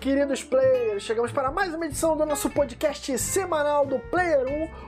queridos players! Chegamos para mais uma edição do nosso podcast semanal do Player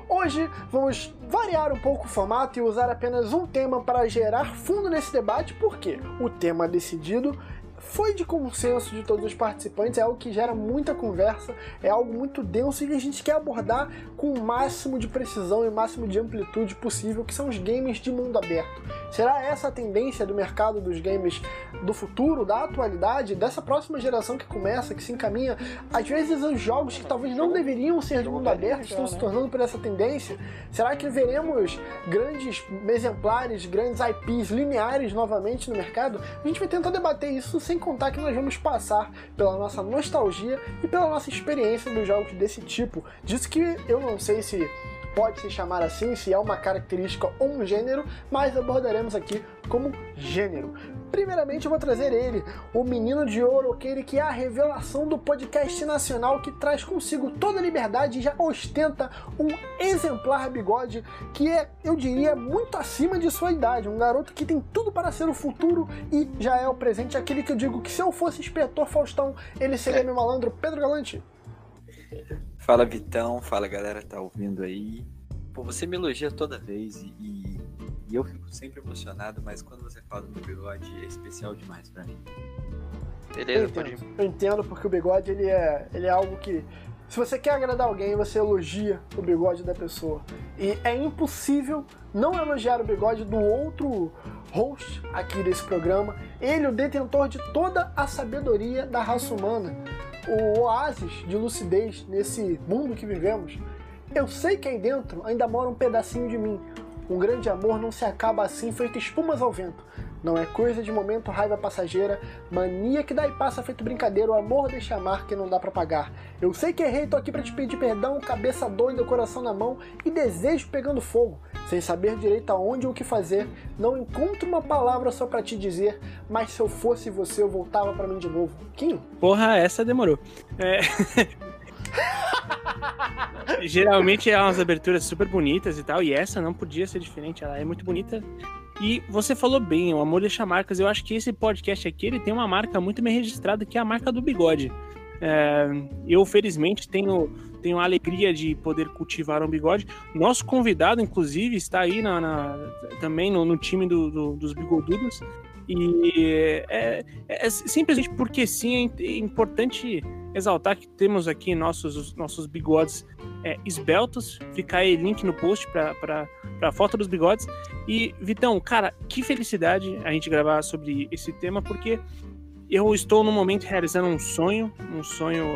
1. Hoje vamos variar um pouco o formato e usar apenas um tema para gerar fundo nesse debate, porque o tema decidido foi de consenso de todos os participantes, é algo que gera muita conversa, é algo muito denso e a gente quer abordar com o máximo de precisão e o máximo de amplitude possível, que são os games de mundo aberto. Será essa a tendência do mercado dos games do futuro, da atualidade, dessa próxima geração que começa, que se encaminha? Às vezes os jogos que talvez não deveriam ser de mundo aberto estão se tornando por essa tendência? Será que veremos grandes exemplares, grandes IPs lineares novamente no mercado? A gente vai tentar debater isso sem contar que nós vamos passar pela nossa nostalgia e pela nossa experiência dos jogos desse tipo. Disso que eu não sei se pode se chamar assim, se é uma característica ou um gênero, mas abordaremos aqui como gênero. Primeiramente eu vou trazer ele, o menino de ouro, aquele que é a revelação do podcast nacional que traz consigo toda a liberdade e já ostenta um exemplar bigode que é, eu diria, muito acima de sua idade. Um garoto que tem tudo para ser o futuro e já é o presente, aquele que eu digo que se eu fosse inspetor Faustão, ele seria meu malandro Pedro Galante. Fala Vitão, fala galera tá ouvindo aí. Pô, você me elogia toda vez e, e, e eu fico sempre emocionado, mas quando você fala do bigode é especial demais pra mim. Beleza, eu entendo, eu entendo porque o bigode ele é, ele é algo que se você quer agradar alguém, você elogia o bigode da pessoa. E é impossível não elogiar o bigode do outro host aqui desse programa. Ele, o detentor de toda a sabedoria da raça humana o oásis de lucidez nesse mundo que vivemos, eu sei que aí dentro ainda mora um pedacinho de mim. Um grande amor não se acaba assim, feito espumas ao vento. Não é coisa de momento, raiva passageira, mania que dá e passa feito brincadeira, o amor deixa amar que não dá para pagar. Eu sei que errei, tô aqui para te pedir perdão, cabeça doida, coração na mão e desejo pegando fogo sem saber direito aonde ou o que fazer, não encontro uma palavra só para te dizer, mas se eu fosse você, eu voltava para mim de novo. Kim? Porra, essa demorou. É... Geralmente é umas aberturas super bonitas e tal, e essa não podia ser diferente, ela é muito bonita. E você falou bem, o amor deixa marcas. Eu acho que esse podcast aqui ele tem uma marca muito bem registrada, que é a marca do bigode. É, eu, felizmente, tenho, tenho a alegria de poder cultivar um bigode. Nosso convidado, inclusive, está aí na, na também no, no time do, do, dos bigodudos. E é, é, simplesmente porque sim, é importante exaltar que temos aqui nossos, nossos bigodes é, esbeltos. Fica aí link no post para a foto dos bigodes. E, Vitão, cara, que felicidade a gente gravar sobre esse tema, porque eu estou no momento realizando um sonho, um sonho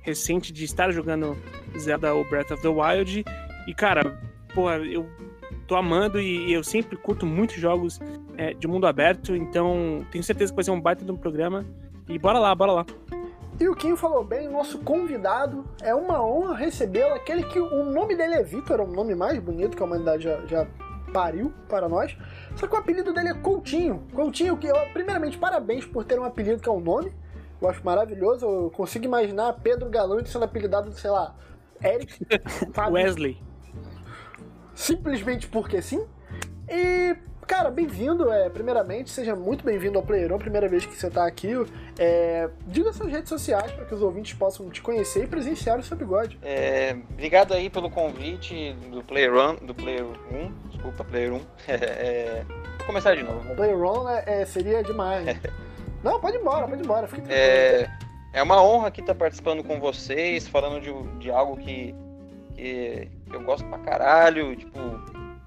recente de estar jogando Zelda ou Breath of the Wild. E, cara, porra, eu tô amando e eu sempre curto muitos jogos é, de mundo aberto, então tenho certeza que vai ser um baita de um programa. E bora lá, bora lá. E o Kim falou bem, nosso convidado, é uma honra recebê-lo, aquele que o nome dele é Vitor, é o nome mais bonito que a humanidade já, já pariu para nós. Só que o apelido dele é Coutinho. Coutinho, que eu, primeiramente, parabéns por ter um apelido que é um nome. Eu acho maravilhoso. Eu consigo imaginar Pedro Galante sendo apelidado, sei lá, Eric. Wesley. Simplesmente porque sim. E Cara, bem-vindo, é, primeiramente, seja muito bem-vindo ao Player primeira vez que você está aqui. É, diga suas redes sociais para que os ouvintes possam te conhecer e presenciar o seu bigode. É, obrigado aí pelo convite do Player do Player 1, desculpa, Player 1. É, vou começar de novo. Player é, é, seria demais. Não, pode ir embora, pode ir embora, fique é, é uma honra aqui estar participando com vocês, falando de, de algo que, que eu gosto pra caralho, tipo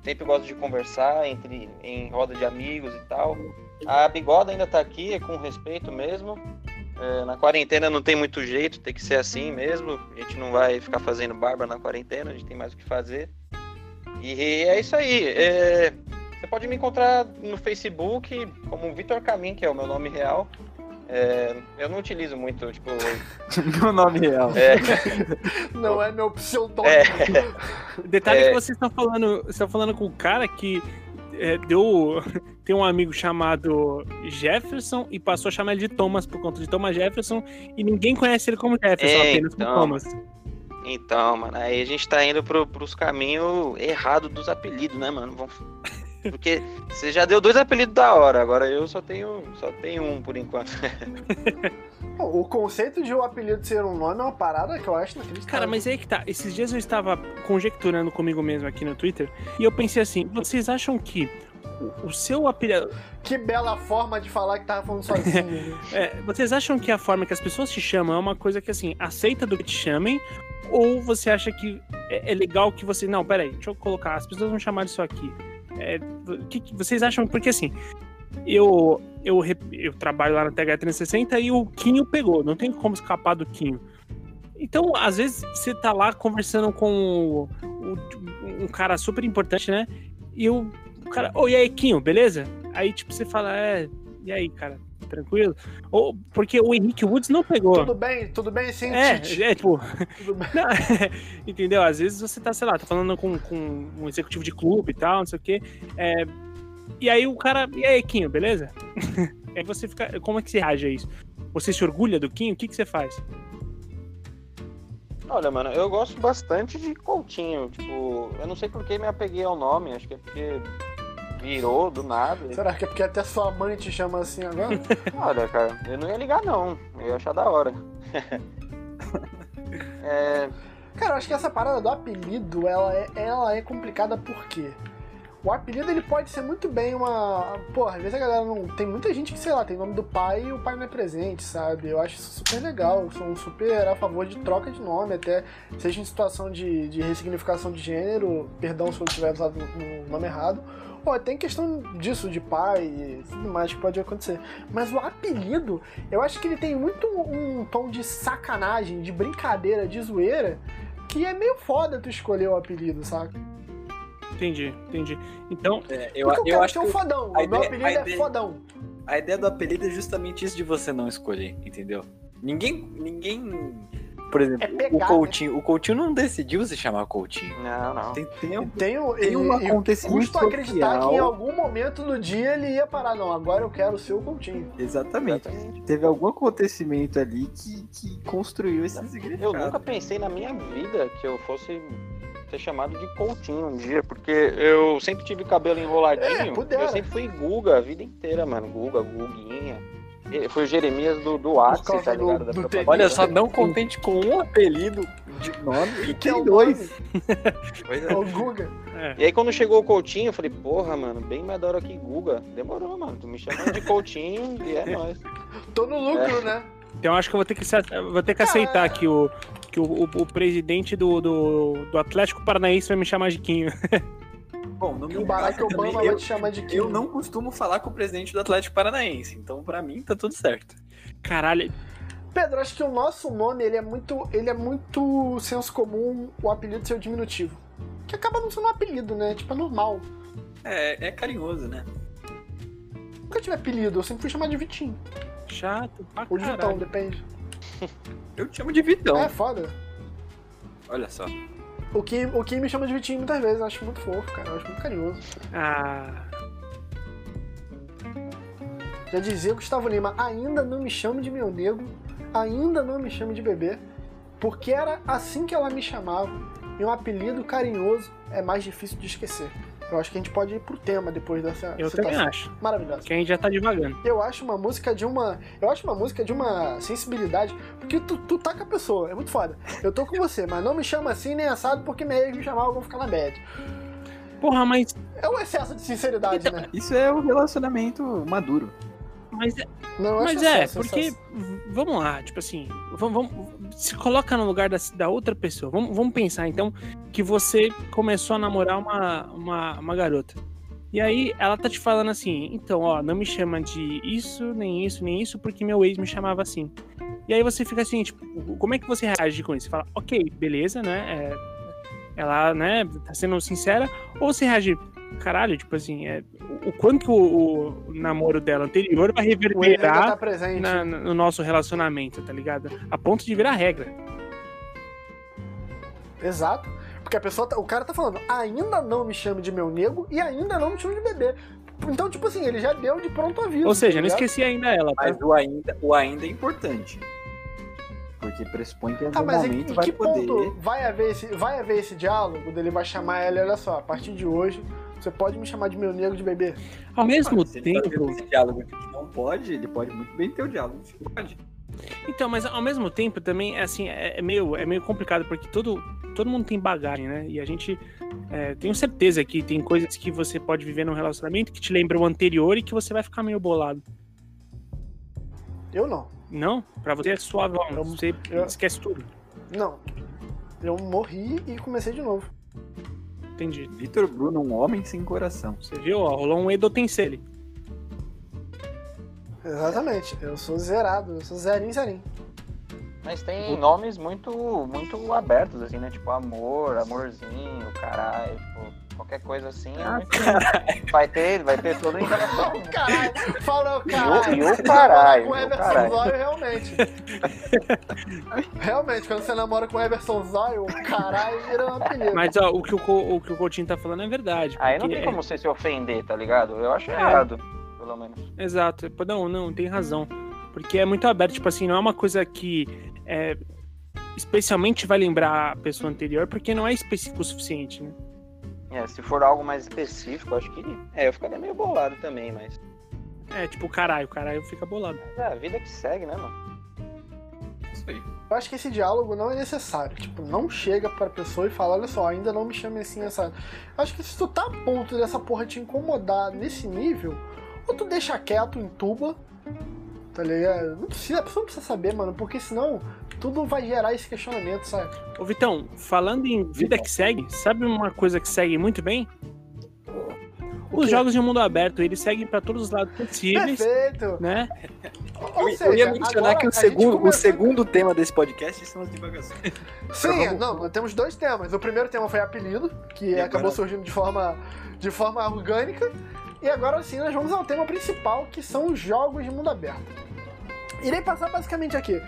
sempre gosto de conversar entre em roda de amigos e tal. A bigoda ainda tá aqui, é com respeito mesmo. É, na quarentena não tem muito jeito, tem que ser assim mesmo. A gente não vai ficar fazendo barba na quarentena, a gente tem mais o que fazer. E é isso aí. É, você pode me encontrar no Facebook como Vitor Camin, que é o meu nome real. É, eu não utilizo muito, tipo. meu nome real. É. Não é meu pseudônimo. É. Detalhe é. que vocês estão falando. Você está falando com o cara que é, deu. Tem um amigo chamado Jefferson e passou a chamar ele de Thomas por conta de Thomas Jefferson e ninguém conhece ele como Jefferson, é, apenas então, como Thomas. Então, mano, aí a gente tá indo pro, pros caminhos errados dos apelidos, né, mano? Vamos porque você já deu dois apelidos da hora, agora eu só tenho, só tenho um por enquanto. O conceito de o apelido ser um nome é uma parada que eu acho inacreditável. Cara, mas aí que tá. Esses dias eu estava conjecturando comigo mesmo aqui no Twitter e eu pensei assim: vocês acham que o- seu apelido. Que bela forma de falar que tava falando sozinho. é, vocês acham que a forma que as pessoas te chamam é uma coisa que, assim, aceita do que te chamem? Ou você acha que é, é legal que você. Não, peraí, deixa eu colocar. As pessoas vão chamar disso aqui. É, o que, que vocês acham? Porque assim. Eu, eu, eu trabalho lá na TH360 e o Quinho pegou, não tem como escapar do Quinho. Então, às vezes, você tá lá conversando com o- um cara super importante, né? E o, o cara, ô, e aí, Quinho, beleza? Aí, tipo, você fala, é, e aí, cara, tranquilo? Ou, porque o Henrique Woods não pegou. tudo bem, tudo bem sim, É, Tite. é, tipo, Tudo bem. não, entendeu? Às vezes você tá, sei lá, tá falando com, com um executivo de clube e tal, não sei o quê. é, e aí o cara, e aí, Quinho, beleza? aí você fica, como é que você reage a isso? Você se orgulha do Quinho? O que, que você faz? Olha, mano, eu gosto bastante de Coutinho. Tipo, eu não sei por que me apeguei ao nome, acho que é porque virou do nada. Será que é porque até sua mãe te chama assim agora? Olha, cara, eu não ia ligar não. Eu ia achar da hora. é, Cara, eu acho que essa parada do apelido, ela é, ela é complicada porque o apelido ele pode ser muito bem uma. Porra, às vezes a galera não. Tem muita gente que, sei lá, tem nome do pai e o pai não é presente, sabe? Eu acho isso super legal. Eu sou um super a favor de troca de nome, até seja em situação de, de ressignificação de gênero, perdão se eu tiver usado o nome errado. Ou tem questão disso, de pai e tudo mais que pode acontecer. Mas o apelido, eu acho que ele tem muito um tom de sacanagem, de brincadeira, de zoeira, que é meio foda tu escolher o apelido, saca? Entendi, entendi. Então, É, eu, Porque eu, eu quero acho ser que um o- fodão. O meu apelido a é ideia- fodão. a ideia do apelido é justamente isso de você não escolher, entendeu? Ninguém. Ninguém. Por exemplo, É pegar, o Coutinho. O Coutinho não decidiu se chamar Coutinho. não, não. Tem Tem e- um e acontecimento custo acreditar social. que em algum momento do dia ele ia parar. Não, agora eu quero ser o Coutinho. Exatamente. Exatamente. Teve algum acontecimento ali que, que construiu esse significado. Eu nunca pensei na minha vida que eu fosse ser chamado de Coutinho um dia, porque eu sempre tive cabelo enroladinho. É, eu sempre fui Guga a vida inteira, mano. Guga, Guguinha. Foi o Jeremias do, do causa tá ligado? do- Da do propaganda. Olha só, não contente com um apelido de nome e Que é tem o dois. Pois é. É o Guga. é. E aí quando chegou o Coutinho, eu falei, porra, mano, bem mais da hora que Guga. Demorou, mano. Tu me chamando de Coutinho e é nóis. Tô no lucro, né? Então acho que eu vou ter que, vou ter que aceitar que o, que o, o- o presidente do, do, do Atlético Paranaense vai me chamar de Quinho. Bom, no meu o Barack caso Obama também, vai eu, te chamar de Kim. eu não costumo falar com o presidente do Atlético Paranaense, então pra mim tá tudo certo. Caralho, Pedro, acho que o nosso nome ele é muito, ele é muito senso comum o apelido ser o diminutivo. Que acaba não sendo um apelido, né? Tipo, é normal. É, é carinhoso, né? Nunca tive apelido, eu sempre fui chamado de Vitinho. chato pra Ou de Vitão, depende. Eu te chamo de Vitão. É foda. Olha só. O Kim, o Kim me chama de Vitinho muitas vezes, eu acho muito fofo, cara. Eu acho muito carinhoso. Ah, Já dizia Gustavo Lima, ainda não me chame de meu nego, ainda não me chame de bebê, porque era assim que ela me chamava, e um apelido carinhoso é mais difícil de esquecer. Eu acho que a gente pode ir pro tema depois dessa eu citação. também acho. Maravilhosa. Que a gente já tá devagando. Eu acho uma música de uma. Eu acho uma música de uma sensibilidade. Porque tu, tu tá com a pessoa, é muito foda. Eu tô com você, mas não me chama assim nem assado, porque minha ex me chamar, eu vou ficar na bad. Porra, mas. É um excesso de sinceridade, Então, né? Isso é um relacionamento maduro. Mas, Não, eu mas é, excesso, porque. v- Vamos lá, tipo assim. Vamos, vamos- se coloca no lugar da, da outra pessoa. Vamos, vamos pensar, então, que você começou a namorar uma, uma, uma garota. E aí ela tá te falando assim, então, ó, não me chama de isso, nem isso, nem isso, porque meu ex me chamava assim. E aí você fica assim, tipo, como é que você reage com isso? Você fala, ok, beleza, né? é, ela, né, tá sendo sincera, ou você reage, caralho, tipo assim, é, o, o quanto que o, o namoro dela anterior vai reverberar tá presente. na- no nosso relacionamento, tá ligado? A ponto de virar regra. Exato. Porque a pessoa, tá- o cara tá falando, ainda não me chame de meu nego e ainda não me chame de bebê. Então, tipo assim, ele já deu de pronto aviso. Ou seja, tá não esqueci ainda ela, tá? Mas o ainda, o ainda é importante. Porque pressupõe que em Tá, algum mas em, momento em vai que poder. ponto vai haver, esse, vai haver esse diálogo dele vai chamar ela, olha só, a partir de hoje, você pode me chamar de meu nego de bebê? Ao mesmo Se ele tá tempo, esse diálogo que não pode, ele pode muito bem ter o diálogo que pode. Então, mas ao mesmo tempo também é assim, é, é meio, é meio complicado, porque todo, todo mundo tem bagagem, né? E a gente é, tenho certeza que tem coisas que você pode viver num relacionamento que te lembra o anterior e que você vai ficar meio bolado. Eu não. Não? Pra você é suavão, Eu- você eu- esquece tudo. Não. Eu morri e comecei de novo. Entendi. Vitor Bruno, um homem sem coração. Você viu? Ó, rolou um Edo Tensele. Exatamente. Eu sou zerado, eu sou zerinho, zerinho. Mas tem nomes muito, muito abertos, assim, né? Tipo, amor, amorzinho, caralho, tipo, qualquer coisa assim. Ah, muito- Vai ter, vai ter todo o encaminhamento. né? Caralho, falou caralho. o- e o caralho, Com o e o Everson. Zóio, realmente. realmente, quando você namora com o Everson Zóio, o caralho vira um apelido. Mas ó, o que o, o que o Coutinho tá falando é verdade. Aí não porque tem é- como você se ofender, tá ligado? Eu acho É. errado, pelo menos. Exato. Não, não, tem razão. Porque é muito aberto, tipo assim, não é uma coisa que é, especialmente vai lembrar a pessoa anterior, porque não é específico o suficiente, né? É, se for algo mais específico, acho que. É, eu ficaria meio bolado também, mas. É, tipo, caralho, caralho fica bolado. mas é a vida que segue, né, mano? Isso aí. Eu acho que esse diálogo não é necessário. Tipo, não chega pra pessoa e fala, olha só, ainda não me chame assim, essa. Acho que se tu tá a ponto dessa porra te incomodar nesse nível, ou tu deixa quieto, entuba, tá ligado? Não precisa, a pessoa não precisa saber, mano, porque senão tudo vai gerar esse questionamento, sabe? Ô, Vitão, falando em vida que segue, sabe uma coisa que segue muito bem? O Os jogos de mundo aberto, eles seguem pra todos os lados possíveis, Perfeito! né? Ou Eu, eu seja, ia mencionar que o segundo, o começou- segundo tema desse podcast são as divagações. Sim, Vamos- não, nós temos dois temas. O primeiro tema foi apelido, que E acabou agora? surgindo de forma, de forma orgânica. E agora sim nós vamos ao tema principal, que são os jogos de mundo aberto. Irei passar basicamente aqui.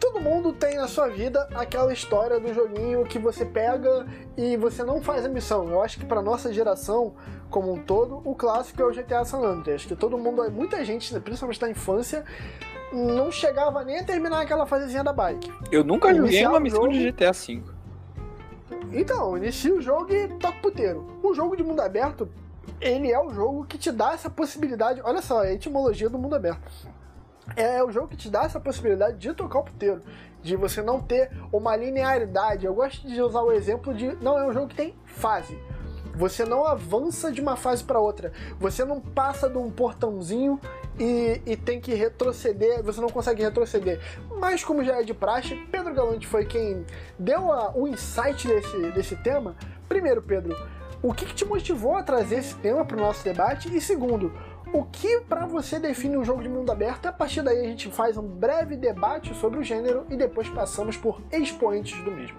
Todo mundo tem na sua vida aquela história do joguinho que você pega e você não faz a missão. Eu acho que pra nossa geração como um todo, o clássico é o GTA San Andreas, que todo mundo, muita gente, principalmente na infância, não chegava nem a terminar aquela fasezinha da bike. Eu nunca joguei uma o missão jogo. de GTA V. Então, inicia o jogo e toca o puteiro. Um jogo de mundo aberto, ele é o jogo que te dá essa possibilidade. Olha só, a etimologia do mundo aberto. É o jogo que te dá essa possibilidade de tocar o puteiro. De você não ter uma linearidade. Eu gosto de usar o exemplo de. Não, é um jogo que tem fase. Você não avança de uma fase para outra. Você não passa de um portãozinho e, e tem que retroceder. Você não consegue retroceder. Mas, como já é de praxe, Pedro Galante foi quem deu a- o insight desse, desse tema. Primeiro, Pedro, o que, que te motivou a trazer esse tema para o nosso debate? E segundo, o que para você define um jogo de mundo aberto? A partir daí a gente faz um breve debate sobre o gênero e depois passamos por expoentes do mesmo.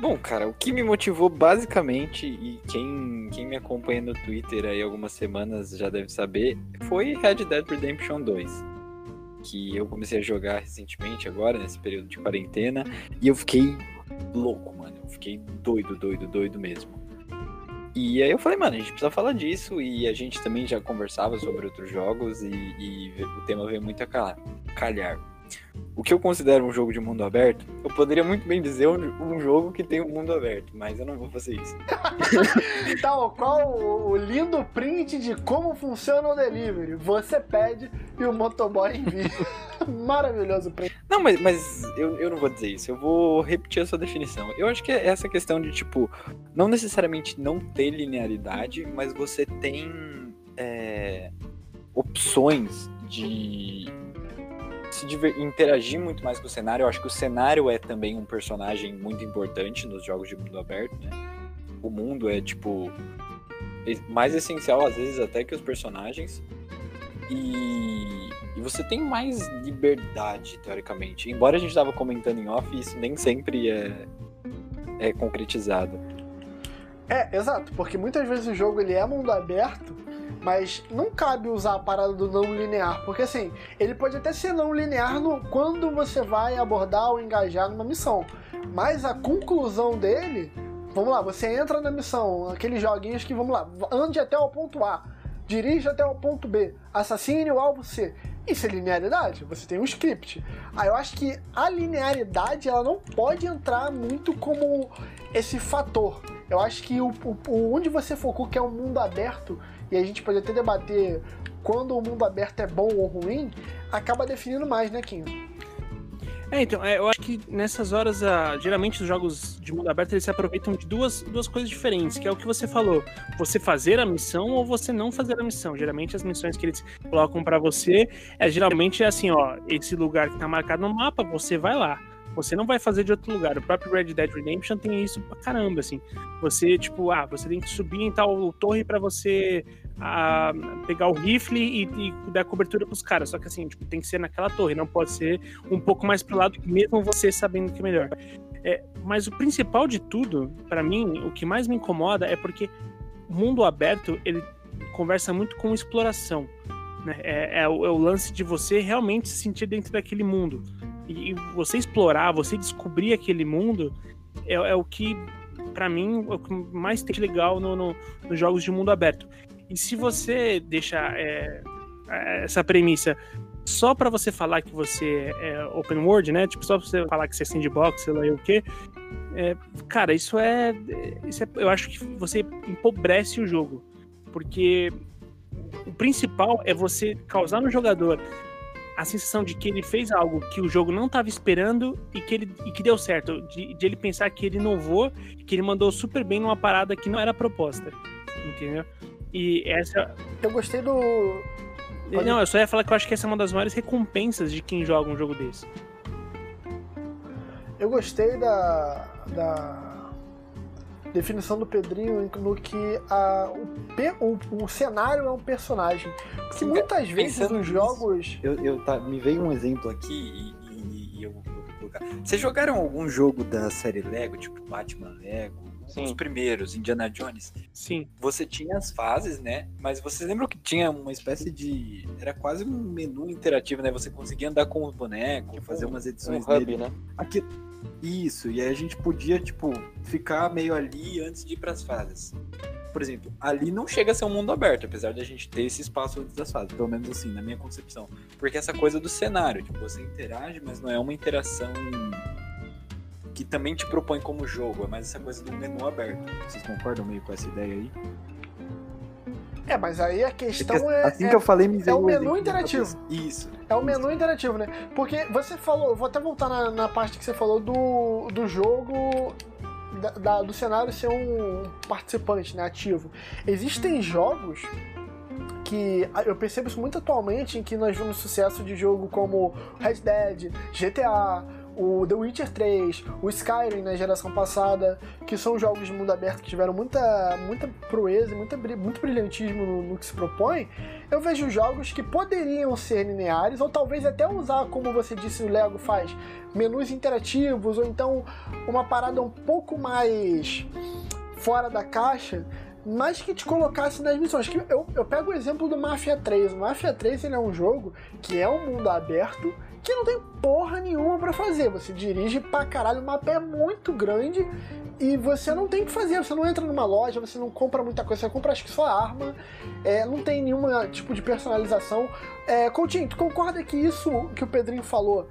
Bom, cara, o que me motivou basicamente, e quem, quem me acompanha no Twitter aí algumas semanas já deve saber, foi Red Dead Redemption 2. Que eu comecei a jogar recentemente, agora, nesse período de quarentena, e eu fiquei louco, mano. Eu fiquei doido, doido, doido mesmo. E aí eu falei, mano, a gente precisa falar disso, e a gente também já conversava sobre outros jogos, e, e o tema veio muito a calhar. O que eu considero um jogo de mundo aberto, eu poderia muito bem dizer um, um jogo que tem um mundo aberto, mas eu não vou fazer isso. Tal qual o, o lindo print de como funciona o delivery. Você pede e o motoboy envia. Maravilhoso print. Não, mas, mas eu, eu não vou dizer isso, eu vou repetir a sua definição. Eu acho que é essa questão de, tipo, não necessariamente não ter linearidade, mas você tem é, opções de se interagir muito mais com o cenário. Eu acho que o cenário é também um personagem muito importante nos jogos de mundo aberto, né? O mundo é, tipo, mais essencial às vezes até que os personagens. E, e você tem mais liberdade, teoricamente. Embora a gente estava comentando em off, isso nem sempre é, é concretizado. É, exato, porque muitas vezes o jogo ele é mundo aberto, mas não cabe usar a parada do não linear, porque assim, ele pode até ser não linear no, quando você vai abordar ou engajar numa missão, mas a conclusão dele, vamos lá, você entra na missão, aqueles joguinhos que, vamos lá, ande até o ponto A, dirige até o ponto B, assassine o alvo C. Isso é linearidade? Você tem um script. Aí eu acho que a linearidade ela não pode entrar muito como esse fator. Eu acho que o, o- o- onde você focou, que é um mundo aberto, e a gente pode até debater quando o mundo aberto é bom ou ruim, acaba definindo mais, né, Kim? É, então, é, eu acho que nessas horas, ah, geralmente os jogos de mundo aberto eles se aproveitam de duas, duas coisas diferentes, que é o que você falou, você fazer a missão ou você não fazer a missão. Geralmente as missões que eles colocam para você é geralmente é assim, ó, esse lugar que tá marcado no mapa, você vai lá. Você não vai fazer de outro lugar. O próprio Red Dead Redemption tem isso pra caramba, assim. Você, tipo, ah, você tem que subir em tal torre para você ah, pegar o rifle e, e dar cobertura pros caras. Só que assim, tipo, tem que ser naquela torre, não pode ser um pouco mais pro lado, mesmo você sabendo que é melhor. É, mas o principal de tudo, para mim, o que mais me incomoda é porque mundo aberto, ele conversa muito com exploração. Né? É, é, o, é o lance de você realmente se sentir dentro daquele mundo. E você explorar, você descobrir aquele mundo é, é o que, para mim, é o que mais tem de legal no, no, nos jogos de mundo aberto. E se você deixar é, é essa premissa só para você falar que você é open world, né? Tipo, só pra você falar que você é sandbox, sei lá o quê. É, cara, isso é, isso é. Eu acho que você empobrece o jogo. Porque o principal é você causar no jogador a sensação de que ele fez algo que o jogo não estava esperando e que, ele, e que deu certo. De, de ele pensar que ele inovou, que ele mandou super bem numa parada que não era proposta. Entendeu? E essa. Eu gostei do. Pode... Não, eu só ia falar que eu acho que essa é uma das maiores recompensas de quem joga um jogo desse. Eu gostei da. da definição do Pedrinho no que a, o, o, o cenário é um personagem. Porque muitas vezes nos jogos. Eu, eu, tá, me veio um exemplo aqui e, e, e eu vou colocar. Vocês jogaram algum jogo da série Lego, tipo Batman Lego? Sim. Os primeiros, Indiana Jones. Sim. Você tinha as fases, né? Mas vocês lembram que tinha uma espécie de. Era quase um menu interativo, né? Você conseguia andar com o boneco, tipo fazer umas edições um hub, dele. né? Aqui, isso, e aí a gente podia, tipo, ficar meio ali antes de ir pras fases. Por exemplo, ali não chega a ser um mundo aberto, apesar de a gente ter esse espaço antes das fases, pelo menos assim, na minha concepção. Porque essa coisa do cenário, tipo, você interage, mas não é uma interação que também te propõe como jogo, é mais essa coisa do menu aberto. Vocês concordam meio com essa ideia aí? É, mas aí a questão é. Assim é, que eu falei, me É o menu interativo. Isso. É o menu interativo, né? Porque você falou, vou até voltar na, na parte que você falou do, do jogo. Da, da, do cenário ser um participante, né? Ativo. Existem jogos que eu percebo isso muito atualmente em que nós vemos sucesso de jogo como Red Dead, GTA, o The Witcher 3, o Skyrim na geração passada, que são jogos de mundo aberto que tiveram muita, muita proeza, muita, muito brilhantismo no, no, que se propõe, eu vejo jogos que poderiam ser lineares, ou talvez até usar, como você disse, o Lego faz, menus interativos, ou então uma parada um pouco mais fora da caixa, mas que te colocasse nas missões. Eu, eu pego o exemplo do Mafia 3. O Mafia 3 ele é um jogo que é um mundo aberto que não tem porra nenhuma para fazer. Você dirige pra caralho, o mapa é muito grande e você não tem o que fazer. Você não entra numa loja, você não compra muita coisa, você compra acho que só arma, é, não tem nenhum tipo de personalização. É, Coutinho, tu concorda que isso que o Pedrinho falou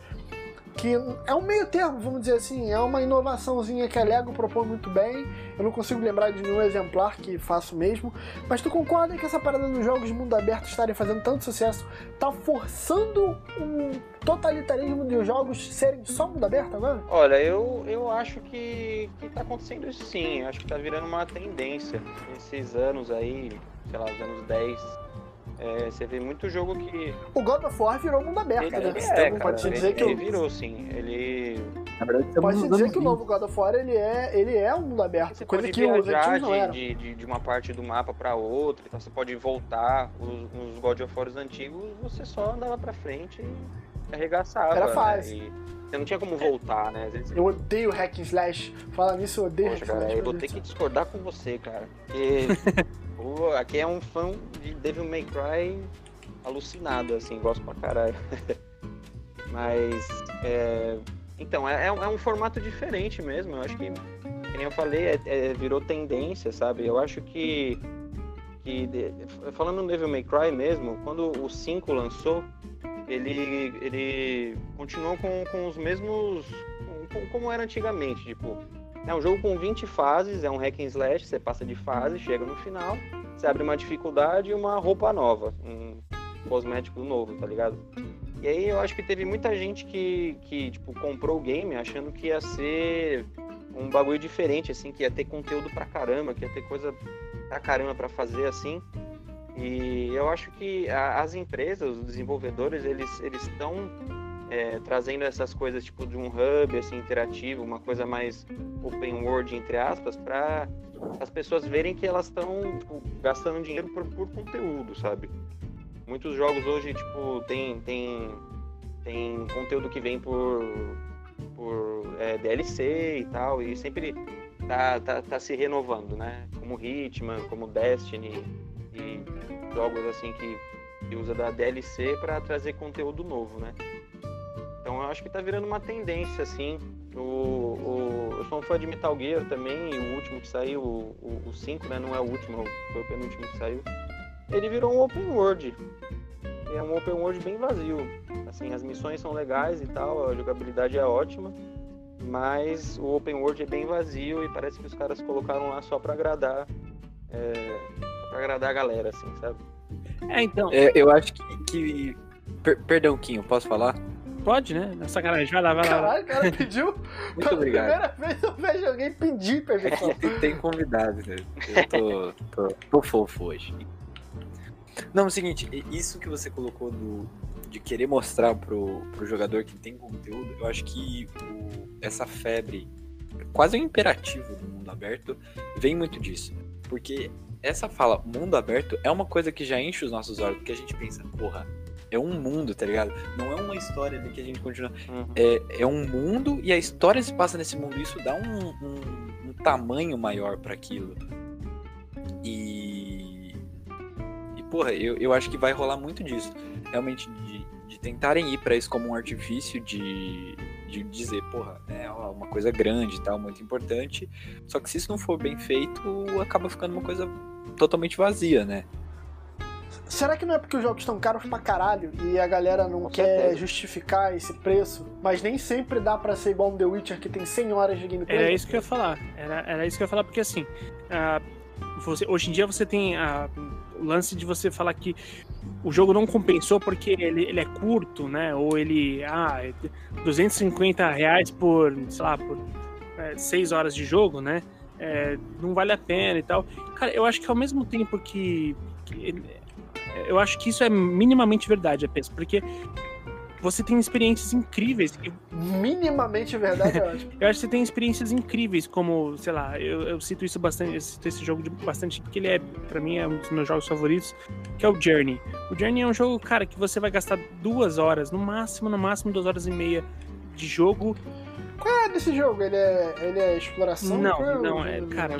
que é um meio termo, vamos dizer assim, é uma inovaçãozinha que a Lego propõe muito bem. Eu não consigo lembrar de nenhum exemplar que faça o mesmo, mas tu concorda que essa parada dos jogos de mundo aberto estarem fazendo tanto sucesso tá forçando um totalitarismo de jogos serem só mundo aberto agora? Olha, eu, eu acho que, que tá acontecendo isso sim, acho que tá virando uma tendência nesses anos aí, sei lá, os anos 10, é, você vê muito jogo que. O God of War virou mundo aberto, ele, né? É, então, pode ele, dizer que ele virou, sim. Ele. Na verdade, pode dizer que o novo God of War ele é, ele é um mundo aberto. Você coisa pode que viajar de, de, de, uma parte do mapa para outra, então você pode voltar. Os, os God of War antigos, você só andava pra frente e arregaçava. Era fácil. Né? Você não tinha como voltar, né? Vezes... Eu odeio hack and slash. Fala nisso, eu odeio Poxa, hack and slash. Eu vou ter que discordar com você, cara. Porque aqui é um fã de Devil May Cry alucinado, assim, gosto pra caralho. Mas, é... então, é, é, um formato diferente mesmo. Eu acho que, nem eu falei, é, é, virou tendência, sabe? Eu acho que, que de... falando no Devil May Cry mesmo, quando o 5 lançou, ele, ele continuou com, com os mesmos. Com, como era antigamente, tipo. É um jogo com 20 fases, é um hack and slash, você passa de fase, chega no final, você abre uma dificuldade e uma roupa nova, um cosmético novo, tá ligado? E aí eu acho que teve muita gente que, que tipo, comprou o game achando que ia ser um bagulho diferente, assim, que ia ter conteúdo pra caramba, que ia ter coisa pra caramba pra fazer, assim. E eu acho que a, as empresas, os desenvolvedores, eles estão é, trazendo essas coisas tipo de um hub assim interativo, uma coisa mais open world entre aspas, para as pessoas verem que elas estão tipo, gastando dinheiro por, por, conteúdo, sabe? Muitos jogos hoje tipo tem tem tem conteúdo que vem por por é, DLC e tal e sempre tá, tá, tá se renovando, né? Como Hitman, como Destiny e jogos assim que, usa da DLC para trazer conteúdo novo, né? Então eu acho que tá virando uma tendência, assim. O, o, eu sou um fã de Metal Gear também, o último que saiu, o 5, né? Não é o último, foi o penúltimo que saiu. Ele virou um open world. É um open world bem vazio. Assim, as missões são legais e tal, a jogabilidade é ótima, mas o open world é bem vazio e parece que os caras colocaram lá só para agradar. É, pra agradar a galera, assim, sabe? É, então. É, eu acho que. que... Per perdão, Quinho, posso falar? Pode, né? Na sacanagem. Vai lá, vai lá. Caralho, o cara pediu. Muito Pela obrigado. primeira vez eu vejo alguém pedir perfeição. É, tem convidado, né? Eu tô, tô, tô fofo hoje. Não, é o seguinte, isso que você colocou do, de querer mostrar pro, pro jogador que tem conteúdo, eu acho que o, essa febre, quase um imperativo do mundo aberto, vem muito disso. Porque essa fala mundo aberto é uma coisa que já enche os nossos olhos, porque a gente pensa, porra, é um mundo, tá ligado? Não é uma história de que a gente continua. Uhum. É, é um mundo e a história se passa nesse mundo. Isso dá um, um, um tamanho maior para aquilo. E. E, porra, eu, eu acho que vai rolar muito disso. Realmente, de, de tentarem ir para isso como um artifício de, de dizer, porra, é uma coisa grande e tal, muito importante. Só que se isso não for bem feito, acaba ficando uma coisa totalmente vazia, né? Será que não é porque os jogos estão caros pra caralho e a galera não Com quer certeza. justificar esse preço? Mas nem sempre dá pra ser igual um The Witcher que tem 100 horas de gameplay. Era isso que eu ia falar. Era, era isso que eu ia falar, porque assim, ah, você, hoje em dia você tem o lance de você falar que o jogo não compensou porque ele, ele é curto, né? Ou ele. Ah, é 250 reais por, sei lá, por 6 horas de jogo, né? É, não vale a pena e tal. Cara, eu acho que ao mesmo tempo que. que ele- eu acho que isso é minimamente verdade, apenas, porque você tem experiências incríveis. e Minimamente verdade é ótimo. eu acho que você tem experiências incríveis, como, sei lá, eu, eu cito isso bastante, eu cito esse jogo de- bastante, porque ele é, pra mim, é um dos meus jogos favoritos, que é o Journey. O Journey é um jogo, cara, que você vai gastar duas horas, no máximo, no máximo duas horas e meia de jogo. Qual é desse jogo? Ele é, ele é exploração? Não, o não, é, cara.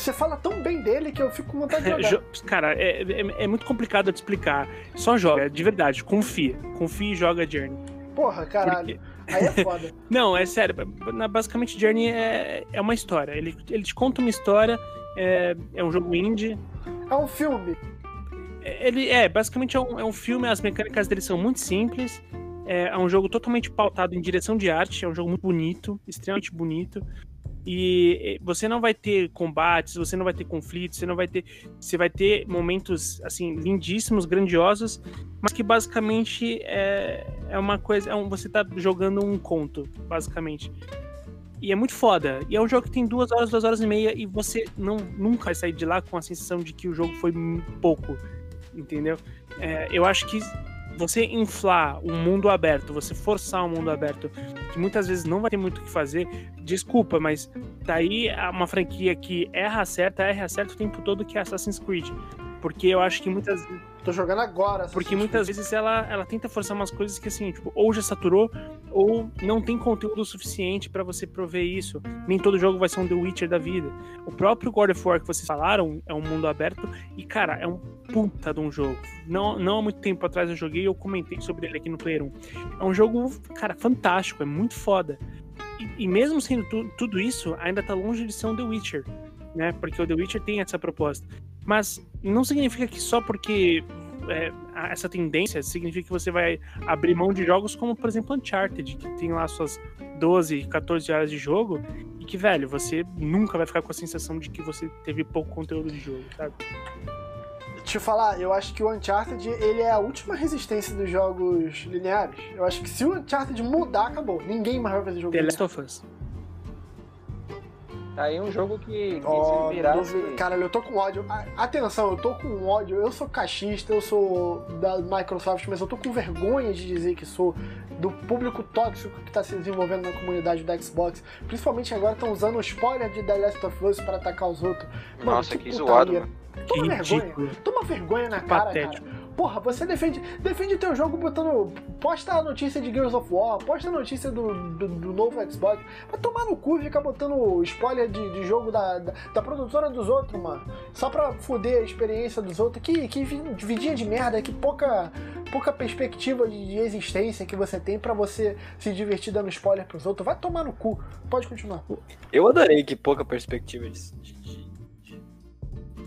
Você fala tão bem dele que eu fico com vontade de jogar. Jo- Cara, é, é, é muito complicado de explicar. Só joga, de verdade, confia. Confia e joga Journey. Porra, caralho. Porque- Aí é foda. Não, é sério. Basicamente, Journey é, é uma história. Ele, ele te conta uma história, é, é um jogo indie. É um filme. Ele é, basicamente é um, é um filme, as mecânicas dele são muito simples. É, é um jogo totalmente pautado em direção de arte, é um jogo muito bonito, extremamente bonito. E você não vai ter combates, você não vai ter conflitos, você não vai ter. Você vai ter momentos assim, lindíssimos, grandiosos, mas que basicamente é, é uma coisa. É um, você tá jogando um conto, basicamente. E é muito foda. E é um jogo que tem duas horas, duas horas e meia, e você não, nunca vai sair de lá com a sensação de que o jogo foi pouco. Entendeu? É, eu acho que você inflar um mundo aberto, você forçar um mundo aberto, que muitas vezes não vai ter muito o que fazer, desculpa, mas daí é uma franquia que erra certa, erra certo o tempo todo que é Assassin's Creed. Porque eu acho que muitas Tô jogando agora. porque muitas vezes ela, ela tenta forçar umas coisas que, assim, tipo, ou já saturou, ou não tem conteúdo suficiente pra você prover isso. Nem todo jogo vai ser um The Witcher da vida. O próprio God of War que vocês falaram é um mundo aberto, e, cara, é um puta de um jogo. Não, não há muito tempo atrás eu joguei e eu comentei sobre ele aqui no Player 1. É um jogo, cara, fantástico, é muito foda. E, e mesmo sendo tu- tudo isso, ainda tá longe de ser um The Witcher, né? Porque o The Witcher tem essa proposta. Mas não significa que só porque é, essa tendência significa que você vai abrir mão de jogos como, por exemplo, Uncharted, que tem lá suas 12, 14 horas de jogo, e que, velho, você nunca vai ficar com a sensação de que você teve pouco conteúdo de jogo, sabe? Te falar, eu acho que o Uncharted ele é a última resistência dos jogos lineares. Eu acho que se o Uncharted mudar, acabou. Ninguém mais vai fazer jogo The linear. Last of Us. Tá aí um jogo que, que Ó, se virasse... não- Caralho, eu tô com ódio. Atenção, eu tô com ódio. Eu sou cachista, eu sou da Microsoft, mas eu tô com vergonha de dizer que sou do público tóxico que tá se desenvolvendo na comunidade do Xbox. Principalmente agora estão usando o spoiler de The Last of Us pra atacar os outros. Mano, Nossa, que, putaria. zoado, mano. Toma Que vergonha. Toma vergonha na Que cara, patético. cara. Porra, você defende, defende teu jogo botando. Posta a notícia de Gears of War, posta a notícia do, do, do novo Xbox. Vai tomar no cu e ficar botando spoiler de, de jogo da, da, da produtora dos outros, mano. Só pra foder a experiência dos outros. Que, que vi- vidinha de merda, que pouca, pouca perspectiva de, de existência que você tem pra você se divertir dando spoiler pros outros. Vai tomar no cu. Pode continuar. Eu adorei que pouca perspectiva de- de-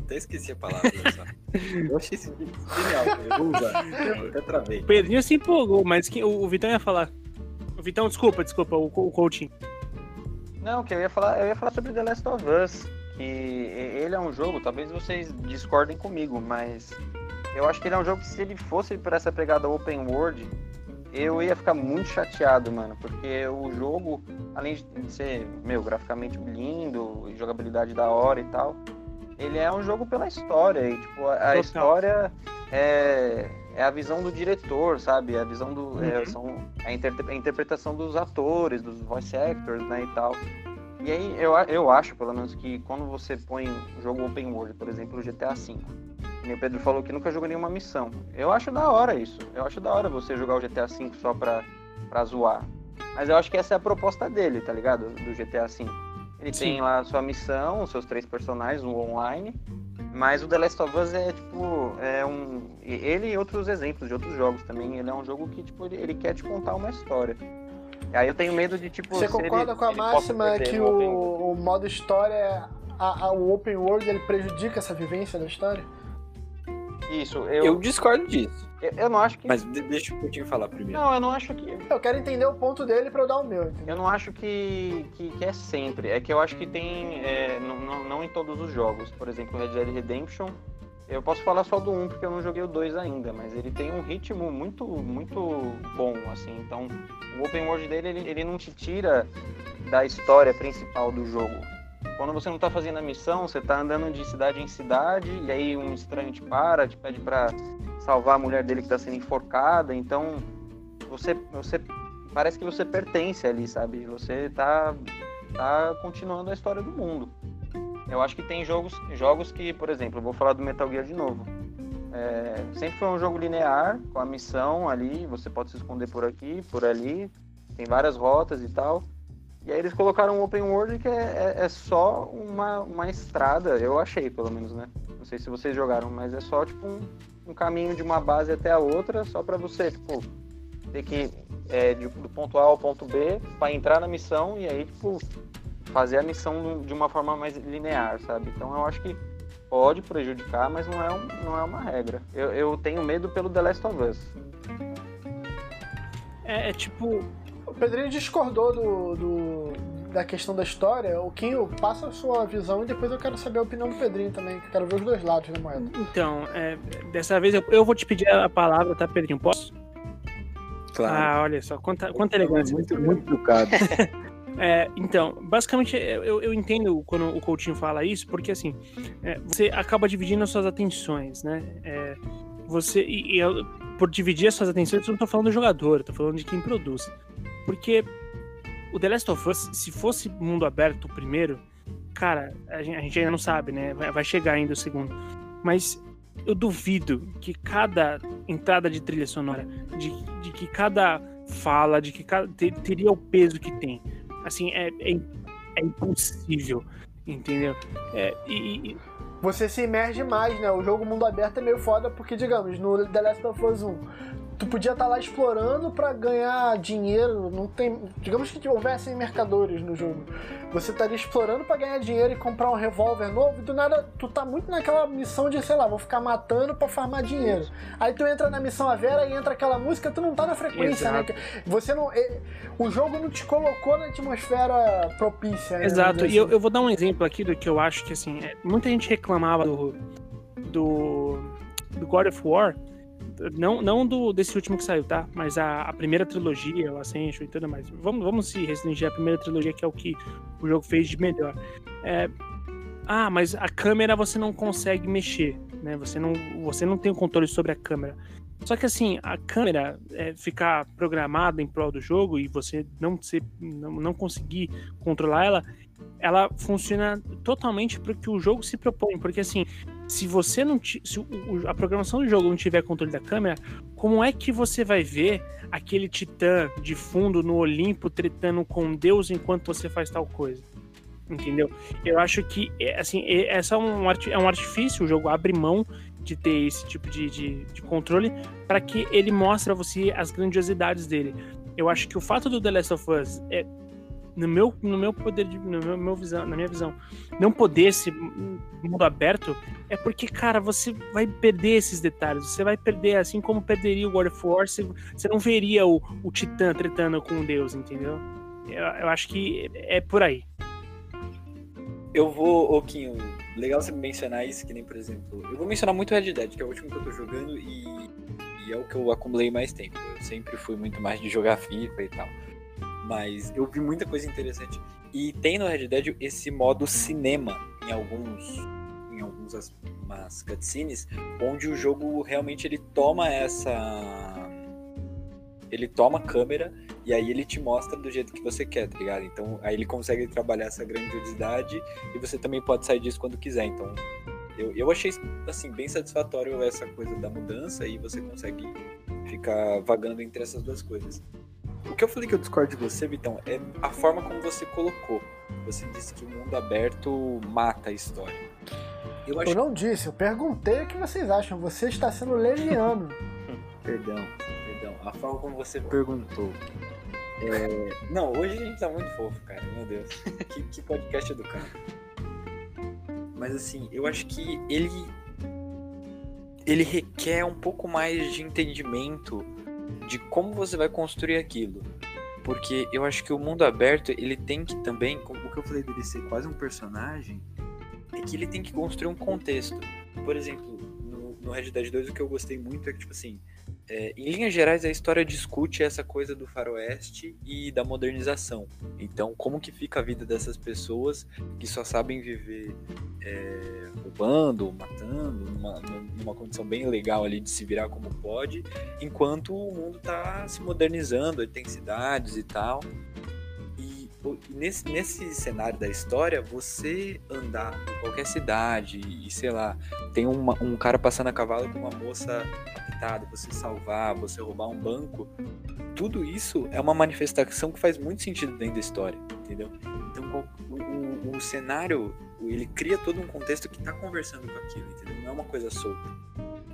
Até esqueci a palavra. Eu achei isso genial. Eu vou usar. Eu até travei. O Pedrinho se empolgou, mas quem- o, o Vitão ia falar. O Vitão, desculpa, desculpa, o, o coaching. Não, que eu ia falar, eu ia falar sobre The Last of Us, que ele é um jogo, talvez vocês discordem comigo, mas eu acho que ele é um jogo que se ele fosse para essa pegada open world, eu ia ficar muito chateado, mano, porque o jogo, além de ser, meu, graficamente lindo, e jogabilidade da hora e tal, ele é um jogo pela história, e tipo, a, a história é, é a visão do diretor, sabe? A visão do. é, Uhum. são a, inter- a interpretação dos atores, dos voice actors, né, e tal. E aí eu, eu acho, pelo menos, que quando você põe um jogo open world, por exemplo, o GTA V, o Pedro falou que nunca jogou nenhuma missão. Eu acho da hora isso. Eu acho da hora você jogar o GTA V só pra, pra zoar. Mas eu acho que essa é a proposta dele, tá ligado? Do GTA V. Ele Sim. tem lá a sua missão, os seus três personagens, o online. Mas o The Last of Us é tipo. É um. Ele e outros exemplos de outros jogos também. Ele é um jogo que, tipo, ele, quer te contar uma história. Aí eu tenho medo de, tipo. Você se ele- concorda com a máxima que o, o modo história, a- a- o open world, ele prejudica essa vivência da história? Isso, Eu eu, discordo disso. eu, eu não acho que. Mas de- deixa o Coutinho falar primeiro. Não, eu não acho que. Eu quero entender o ponto dele pra eu dar o meu, entendeu? Eu não acho que, que, que é sempre. É que eu acho que tem. é, não, não, não em todos os jogos. Por exemplo, Red Dead Redemption. Eu posso falar só do 1 porque eu não joguei o 2 ainda, mas ele tem um ritmo muito, muito bom, assim. Então, o open world dele, ele, ele não te tira da história principal do jogo. Quando você não tá fazendo a missão, você tá andando de cidade em cidade, e aí um estranho te para, te pede pra salvar a mulher dele que tá sendo enforcada. Então, você, você parece que você pertence ali, sabe? Você tá, tá continuando a história do mundo. Eu acho que tem jogos, jogos que, por exemplo, vou falar do Metal Gear de novo. É, sempre foi um jogo linear, com a missão ali, você pode se esconder por aqui, por ali, tem várias rotas e tal. E aí eles colocaram um open world que é, é- é só uma, uma estrada, eu achei pelo menos, né? Não sei se vocês jogaram, mas é só tipo um, um caminho de uma base até a outra, só pra você, tipo, ter que é, de- do ponto A ao ponto B para entrar na missão e aí, tipo, fazer a missão de uma forma mais linear, sabe? Então eu acho que pode prejudicar, mas não é, um, não é uma regra. Eu, eu tenho medo pelo The Last of Us. É, é tipo. O Pedrinho discordou do, do- da questão da história. O Kinho, passa a sua visão e depois eu quero saber a opinião do Pedrinho também, que eu quero ver os dois lados da moeda. Então, é, dessa vez eu, eu vou te pedir a palavra, tá, Pedrinho? Posso? Claro. Ah, olha só, quanta, quanta elegância. muito, muito educado. É, então, basicamente, eu, eu entendo quando o Coutinho fala isso, porque assim, é, você acaba dividindo as suas atenções, né? É, você, e, e eu- por dividir as suas atenções, eu não tô falando do jogador, eu tô falando de quem produz. Porque o The Last of Us, se fosse mundo aberto primeiro, cara, a gente, ainda não sabe, né? Vai, chegar ainda o segundo. Mas eu duvido que cada entrada de trilha sonora, de, de que cada fala, de que cada, te- teria o peso que tem. Assim, é, é, é impossível, entendeu? É, e- Você se imerge mais, né? O jogo mundo aberto é meio foda porque, digamos, no The Last of Us 1, tu podia estar lá explorando para ganhar dinheiro. Não tem, digamos que houvessem mercadores no jogo. Você estaria explorando para ganhar dinheiro e comprar um revólver novo. E do nada, tu tá muito naquela missão de, sei lá, vou ficar matando para farmar dinheiro. Aí tu entra na missão a Vera e entra aquela música, tu não tá na frequência, Exato. né? Você não, é, o jogo não te colocou na atmosfera propícia. né, Exato, e eu, dizer eu vou dar um exemplo aqui do que eu acho que, assim, é, muita gente reclamava do, do, do God of War, não, não do, desse último que saiu, tá? Mas a, a primeira trilogia, o Ascension e tudo mais. Vamos, vamos se restringir à primeira trilogia, que é o que o jogo fez de melhor. É, ah, mas a câmera você não consegue mexer, né? Você não, você não tem o controle sobre a câmera. Só que assim, a câmera é, ficar programada em prol do jogo e você não, ser, não, não conseguir controlar ela, ela funciona totalmente para o que o jogo se propõe. Porque assim, se você não se a programação do jogo não tiver controle da câmera, como é que você vai ver aquele titã de fundo no Olimpo tretando com Deus enquanto você faz tal coisa? Entendeu? Eu acho que é, assim, é, essa é um, é um artifício, o jogo abre mão de ter esse tipo de, de, de controle para que ele mostre a você as grandiosidades dele. Eu acho que o fato do The Last of Us é no meu, no meu poder de, no meu, meu visão, na minha visão, não poder esse mundo aberto é porque, cara, você vai perder esses detalhes. Você vai perder, assim como perderia o God of War, você, você não veria o, o Titã tretando com Deus, entendeu? Eu, eu acho que é por aí. Eu vou, Oquinho, legal você mencionar isso, que nem, por exemplo, eu vou mencionar muito Red Dead, que é o último que eu tô jogando e, e é o que eu acumulei mais tempo. Eu sempre fui muito mais de jogar FIFA e tal. Mas eu vi muita coisa interessante. E tem no Red Dead esse modo cinema em alguns em algumas umas cutscenes, onde o jogo realmente ele toma essa ele toma a câmera e aí ele te mostra do jeito que você quer, tá ligado? Então aí ele consegue trabalhar essa grandiosidade e você também pode sair disso quando quiser. Então eu, eu achei assim bem satisfatório essa coisa da mudança e você consegue ficar vagando entre essas duas coisas. O que eu falei que eu discordo de você, Vitão, é a forma como você colocou. Você disse que o mundo aberto mata a história. Eu acho Eu não disse, eu perguntei o que vocês acham. Você está sendo leviano. Perdão, perdão. A forma como você perguntou. É, Não, hoje a gente tá muito fofo, cara. Meu Deus. Que, que podcast educado. Mas assim, eu acho que ele. Ele requer um pouco mais de entendimento de como você vai construir aquilo. Porque eu acho que o mundo aberto, ele tem que também, como o que eu falei dele ser quase um personagem, é que ele tem que construir um contexto. Por exemplo, no, no Red Dead 2 o que eu gostei muito é que, tipo assim, é, em linhas gerais, a história discute essa coisa do faroeste e da modernização. Então, como que fica a vida dessas pessoas que só sabem viver é, roubando, matando, numa, numa condição bem legal ali de se virar como pode, enquanto o mundo está se modernizando, tem cidades e tal. Nesse, nesse cenário da história, você andar por qualquer cidade e, sei lá, tem uma- um cara passando a cavalo com uma moça você salvar, você roubar um banco, tudo isso é uma manifestação que faz muito sentido dentro da história, entendeu? Então o, o- o cenário, ele cria todo um contexto que tá conversando com aquilo, entendeu? Não é uma coisa solta.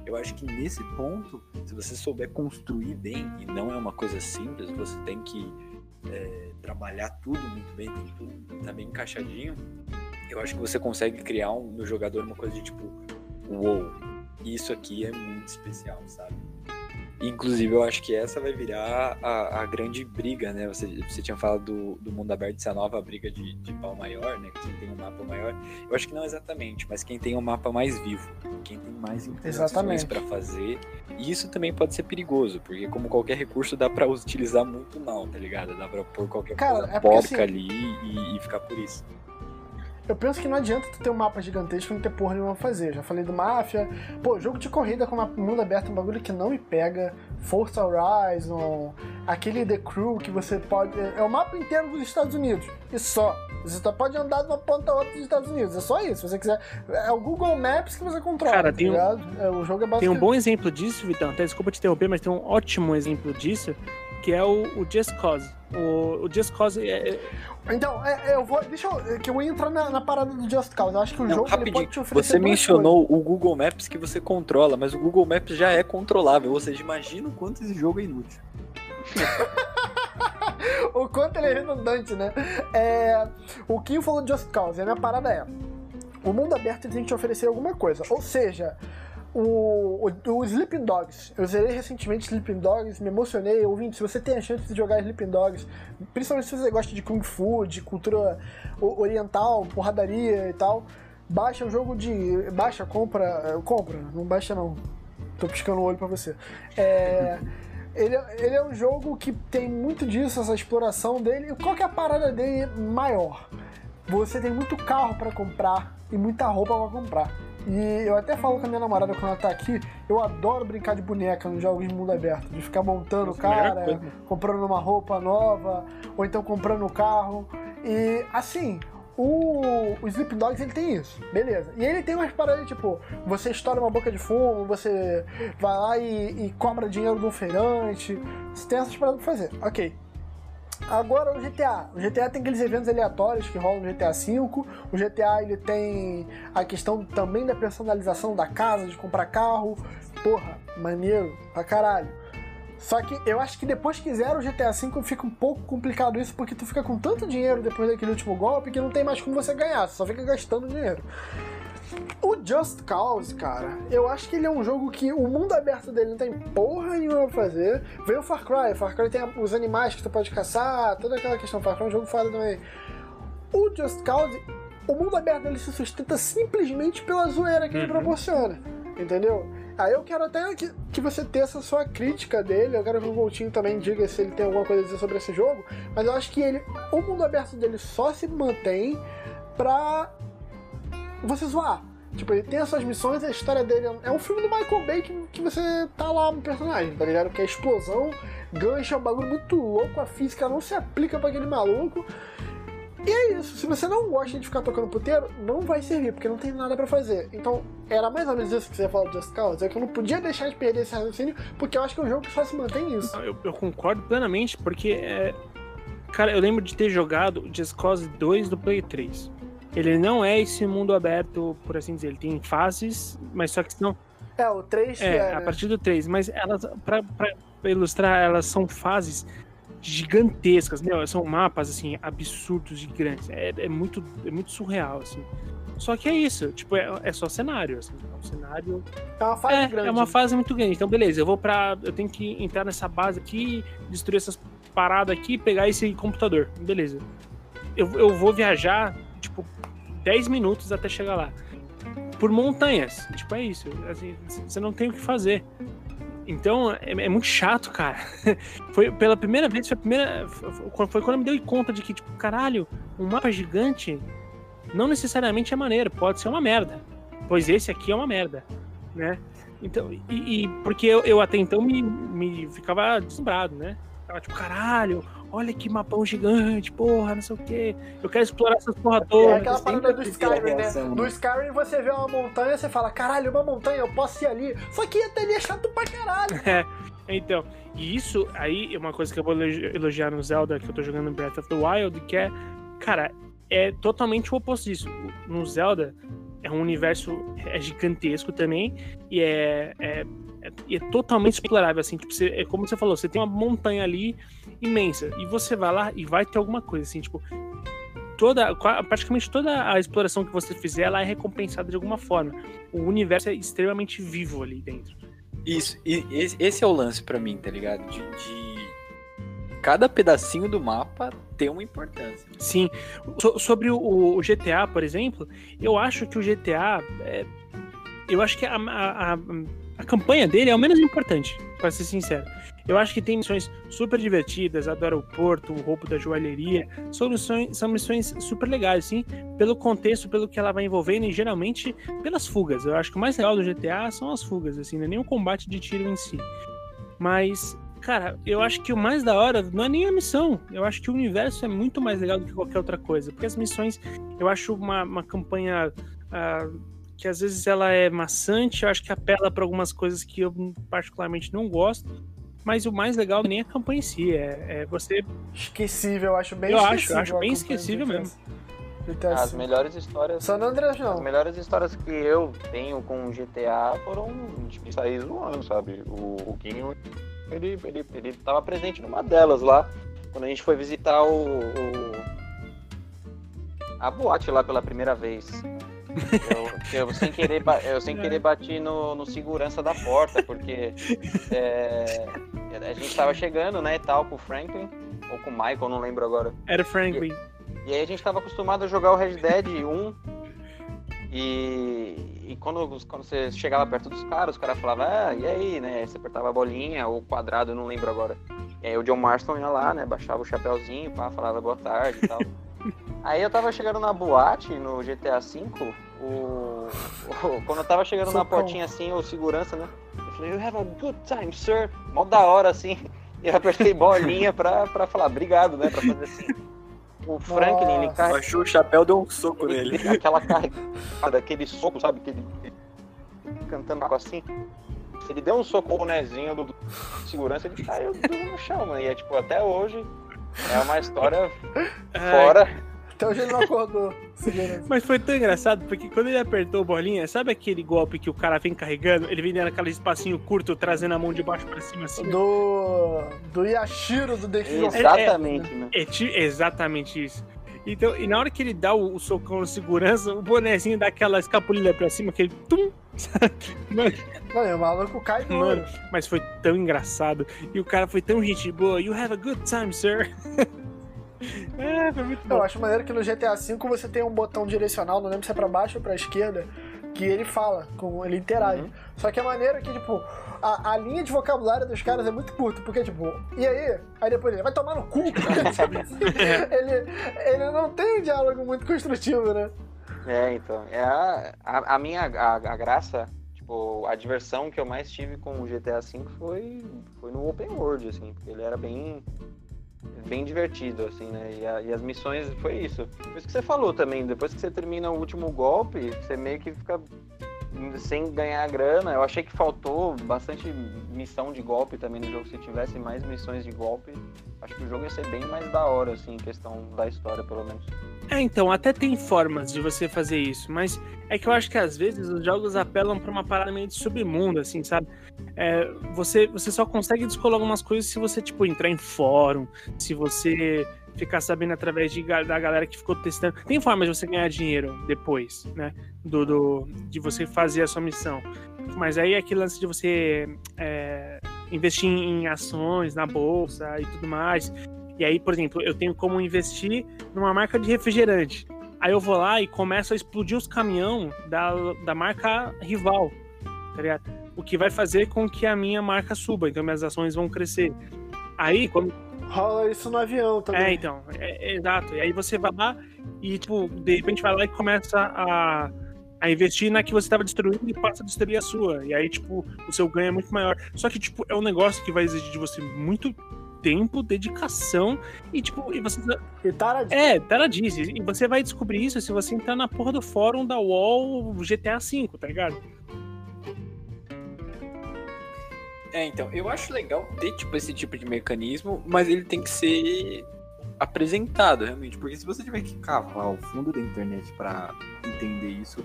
Eu acho que nesse ponto, se você souber construir bem, e não é uma coisa simples, você tem que é, trabalhar tudo muito bem, tem que tudo tá bem encaixadinho, eu acho que você consegue criar um- no jogador uma coisa de tipo, uou, isso aqui é muito especial, sabe? Inclusive, eu acho que essa vai virar a, a grande briga, né? Você, você tinha falado do, do mundo aberto ser a nova briga de, de pau maior, né? Quem tem um mapa maior. Eu acho que não exatamente, mas quem tem um mapa mais vivo, quem tem mais interações para fazer. E isso também pode ser perigoso, porque como qualquer recurso dá pra utilizar muito mal, tá ligado? Dá pra pôr qualquer Cara, coisa é porca assim, ali e, e ficar por isso. Eu penso que não adianta tu ter um mapa gigantesco e não ter porra nenhuma pra fazer. Já falei do Máfia. Pô, jogo de corrida com mundo aberto é um bagulho que não me pega. Forza Horizon, aquele The Crew que você pode. É o mapa inteiro dos Estados Unidos. E só. Você só pode andar de uma ponta a outra dos Estados Unidos. É só isso. Se você quiser. É o Google Maps que você controla. Cara, tá tem um- ligado? É, o jogo é Tem um basicamente. bom exemplo disso, Vitão. Até desculpa te interromper, mas tem um ótimo exemplo disso. que é o, o Just Cause. O, o Just Cause é, é Então, é, é, eu vou. Deixa eu. Que eu vou entrar na, na parada do Just Cause. Eu acho que o Não, jogo ele rapidinho. pode te oferecer. Você mencionou o Google Maps que você controla, mas o Google Maps já é controlável. Ou seja, imagina o quanto esse jogo é inútil. coisas. O quanto ele é redundante, né? É, o Kim falou de Just Cause. A minha parada é. O mundo aberto tem que te oferecer alguma coisa. Ou seja. O, o, o Sleeping Dogs. Eu zerei recentemente Sleeping Dogs, me emocionei. Ouvindo, se você tem a chance de jogar Sleeping Dogs, principalmente se você gosta de Kung Fu, de cultura oriental, porradaria e tal, baixa um jogo de. Baixa, compra. Compra, não baixa não. Tô piscando o olho pra você. É. Ele, ele é um jogo que tem muito disso, essa exploração dele. Qual que é a parada dele maior? Você tem muito carro pra comprar e muita roupa pra comprar. E eu até falo com a minha namorada quando ela tá aqui, eu adoro brincar de boneca nos jogos de mundo aberto, de ficar montando o melhor cara, comprando uma roupa nova, ou então comprando um carro. E assim, o, o Sleep Dogs ele tem isso, beleza. E ele tem umas paradas tipo, você estoura uma boca de fumo, você vai lá e, e cobra dinheiro do feirante. Você tem essas paradas pra fazer, ok. Agora o GTA. O GTA tem aqueles eventos aleatórios que rolam no GTA V. O GTA ele tem a questão também da personalização da casa, de comprar carro. Porra, maneiro pra caralho. Só que eu acho que depois que zera o GTA V fica um pouco complicado isso, porque tu fica com tanto dinheiro depois daquele último golpe que não tem mais como você ganhar, você só fica gastando dinheiro. O Just Cause, cara, eu acho que ele é um jogo que o mundo aberto dele não tem porra nenhuma pra fazer. Veio o Far Cry, Far Cry tem os animais que tu pode caçar, toda aquela questão. Far Cry é um jogo foda também. O Just Cause, o mundo aberto dele se sustenta simplesmente pela zoeira que ele Uhum. proporciona, entendeu? Aí eu quero até que, que você teça a sua crítica dele, eu quero que o Voltinho também diga se ele tem alguma coisa a dizer sobre esse jogo, mas eu acho que ele, o mundo aberto dele só se mantém pra você zoar. Tipo, ele tem as suas missões, a história dele é- é um filme do Michael Bay que, que você tá lá no personagem, tá ligado? Porque a explosão, gancha, é um bagulho muito louco, a física não se aplica pra aquele maluco. E é isso, se você não gosta de ficar tocando puteiro, não vai servir, porque não tem nada pra fazer. Então, era mais ou menos isso que você ia falar do Just Cause, é que eu não podia deixar de perder esse raciocínio, porque eu acho que é um jogo que só se mantém nisso. Eu, eu concordo plenamente, porque, é, cara, eu lembro de ter jogado Just Cause 2 do Play 3. Ele não é esse mundo aberto, por assim dizer. Ele tem fases, mas só que não. É, o 3 que É, é, a partir do 3. Mas elas, pra, pra ilustrar, elas são fases gigantescas, meu, são mapas, assim, absurdos de grandes. É, é muito, é muito surreal, assim. Só que é isso, tipo, é, é só cenário, assim. É um cenário É uma fase é, grande. é uma fase muito grande. Então, beleza, eu vou pra. Eu tenho que entrar nessa base aqui, destruir essas paradas aqui, pegar esse computador. Beleza. Eu, eu vou viajar, tipo, 10 minutos até chegar lá. Por montanhas. Tipo, é isso. Assim, você não tem o que fazer. Então, é, é muito chato, cara. Foi pela primeira vez, foi primeira. Foi quando eu me dei conta de que, tipo, caralho, um mapa gigante não necessariamente é maneiro, pode ser uma merda. Pois esse aqui é uma merda, né? Então, e, e porque eu, eu até então me, me ficava deslumbrado, né? Ficava tipo, caralho, olha que mapão gigante, porra, não sei o quê. Eu quero explorar essas porra É toda. aquela sempre parada do aquela Skyrim, né? No? Skyrim você vê uma montanha, você fala, caralho, uma montanha, eu posso ir ali. Só que até ali é chato pra caralho. É, então, e isso aí é uma coisa que eu vou elogi- elogiar no Zelda, que eu tô jogando Breath of the Wild, que é, cara, é totalmente o oposto disso. No Zelda, é um universo é gigantesco também, e é, é, é, é totalmente explorável, assim, tipo, você, é como você falou, você tem uma montanha ali imensa, e você vai lá e vai ter alguma coisa, assim, tipo, toda, praticamente toda a exploração que você fizer, ela é recompensada de alguma forma. O universo é extremamente vivo ali dentro. Isso, e esse, é o lance pra mim, tá ligado? De, de cada pedacinho do mapa ter uma importância. Sim. So- sobre o, o GTA, por exemplo, eu acho que o GTA. é, eu acho que a, a, a, a campanha dele é o menos importante, pra ser sincero. Eu acho que tem missões super divertidas, a do aeroporto, o roubo da joalheria. São missões, são missões super legais, sim, pelo contexto, pelo que ela vai envolvendo e geralmente pelas fugas. Eu acho que o mais legal do GTA são as fugas, assim, não é nem o combate de tiro em si. Mas, cara, eu acho que o mais da hora não é nem a missão. Eu acho que o universo é muito mais legal do que qualquer outra coisa. Porque as missões, eu acho uma, uma campanha ah, que às vezes ela é maçante, eu acho que apela para algumas coisas que eu particularmente não gosto. Mas o mais legal nem é a campanha em si, é, é você. Esquecível, eu acho bem Eu acho, esquecível. eu acho a bem esquecível mesmo. GTA As V. melhores histórias. San Andreas As não. melhores histórias que eu tenho com GTA foram de sair zoando, sabe? O, o Guinho, ele, ele, ele tava presente numa delas lá, quando a gente foi visitar o, o- a boate lá pela primeira vez. Eu, eu sem querer, eu sem querer bati no, no segurança da porta, porque é, a gente tava chegando, né, e tal, com o Franklin, ou com o Michael, não lembro agora. Era Franklin. E aí a gente tava acostumado a jogar o Red Dead 1 e, e quando, quando você chegava perto dos caras, os caras falavam, ah, e aí, né? Você apertava a bolinha ou quadrado, eu não lembro agora. E aí o John Marston ia lá, né? Baixava o chapéuzinho, pá, falava boa tarde e tal. aí eu tava chegando na boate no GTA V, o, o- quando eu tava chegando na portinha assim, o segurança, né? Eu falei, you have a good time, sir. Mó da hora, assim. E eu apertei bolinha pra, pra falar obrigado, né? Pra fazer assim. O Franklin, ele Nossa. carrega Baixou o chapéu, deu um soco nele. aquela carregada, aquele soco, sabe? Que ele cantando algo assim. Ele deu um soco no bonezinho do, do segurança, ele caiu no chão, mano. E é tipo, até hoje é uma história fora. Até hoje ele não acordou. Segurança. Mas foi tão engraçado, porque quando ele apertou a bolinha, sabe aquele golpe que o cara vem carregando? Ele vem dando aquele espacinho curto, trazendo a mão de baixo pra cima assim? Do. Do Yashiro do The King Exatamente, né? É ti- exatamente isso. Então, e na hora que ele dá o, o socão no segurança, o bonezinho dá aquela escapulilha pra cima, aquele tum. Mano, Não, o maluco cai no Mano, mas foi tão engraçado. E o cara foi tão gente boa. You have a good time, sir. é, foi muito Eu bom. acho maneiro que no GTA V você tem um botão direcional, não lembro se é pra baixo ou pra esquerda, que ele fala, com ele interage. Uhum. Só que é maneiro que, tipo, a, a linha de vocabulário dos caras é muito curta, porque, tipo, e aí? Aí depois ele vai tomar no cu. ele, ele não tem um diálogo muito construtivo, né? É, então. É a, a, a minha a, a graça, tipo, a diversão que eu mais tive com o GTA V foi, foi no Open World, assim, porque ele era bem bem divertido, assim, né? E, a- e as missões foi isso. Por isso que você falou também, depois que você termina o último golpe, você meio que fica sem ganhar grana. Eu achei que faltou bastante missão de golpe também no jogo. Se tivesse mais missões de golpe, acho que o jogo ia ser bem mais da hora, assim, em questão da história, pelo menos. É, então, até tem formas de você fazer isso, mas é que eu acho que às vezes os jogos apelam pra uma parada meio de submundo, assim, sabe? É, você, você só consegue descolar algumas coisas se você, tipo, entrar em fórum, se você ficar sabendo através de, da galera que ficou testando. Tem formas de você ganhar dinheiro depois, né? Do, do- de você fazer a sua missão. Mas aí é aquele lance de você é, investir em ações na bolsa e tudo mais. E aí, por exemplo, eu tenho como investir numa marca de refrigerante. Aí eu vou lá e começo a explodir os caminhão da, da marca rival, tá ligado? O que vai fazer com que a minha marca suba, então minhas ações vão crescer. Aí, quando. Rola isso no avião também. É, então, é, é, exato. E aí você vai lá e, tipo, de repente vai lá e começa a, a investir na que você estava destruindo e passa a destruir a sua. E aí, tipo, o seu ganho é muito maior. Só que, tipo, é um negócio que vai exigir de você muito tempo, dedicação e, tipo, e você E Tara é, diz. E você vai descobrir isso se você entrar na porra do fórum da UOL GTA V, tá ligado? É, então, eu acho legal ter, tipo, esse tipo de mecanismo, mas ele tem que ser apresentado, realmente. Porque se você tiver que cavar o fundo da internet pra entender isso...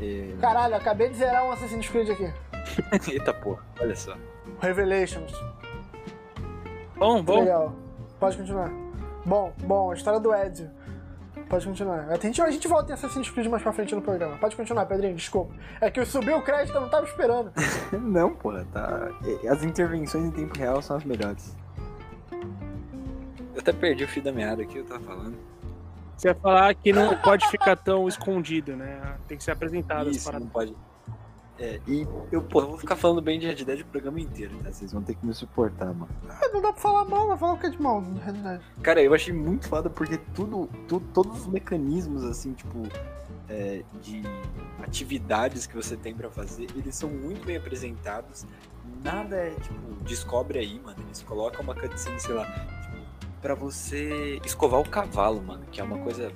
É... Caralho, acabei de zerar um Assassin's Creed aqui. Eita porra, olha só. Revelations. Bom, bom. Legal. Pode continuar. Bom, bom, a história do Ezio. Pode continuar. A gente, a gente volta em Assassin's Creed mais pra frente no programa. Pode continuar, Pedrinho, desculpa. É que eu subi o crédito, eu não tava esperando. Não, porra, tá... As intervenções em tempo real são as melhores. Eu até perdi o fio da meada aqui, eu tava falando. Você vai falar que não pode ficar tão escondido, né? Tem que ser apresentado as Isso, paradas. não pode. É, e eu, pô, eu vou ficar falando bem de Red Dead o programa inteiro, tá? Vocês vão ter que me suportar, mano. Ah, Não dá pra falar mal, vai falar o que é de mal, na realidade. Cara, eu achei muito foda porque tudo, tu- todos os mecanismos, assim, tipo, é, de atividades que você tem pra fazer, eles são muito bem apresentados. Nada é, tipo, descobre aí, mano. Eles colocam uma cutscene, sei lá, tipo, pra você escovar o cavalo, mano, que é uma coisa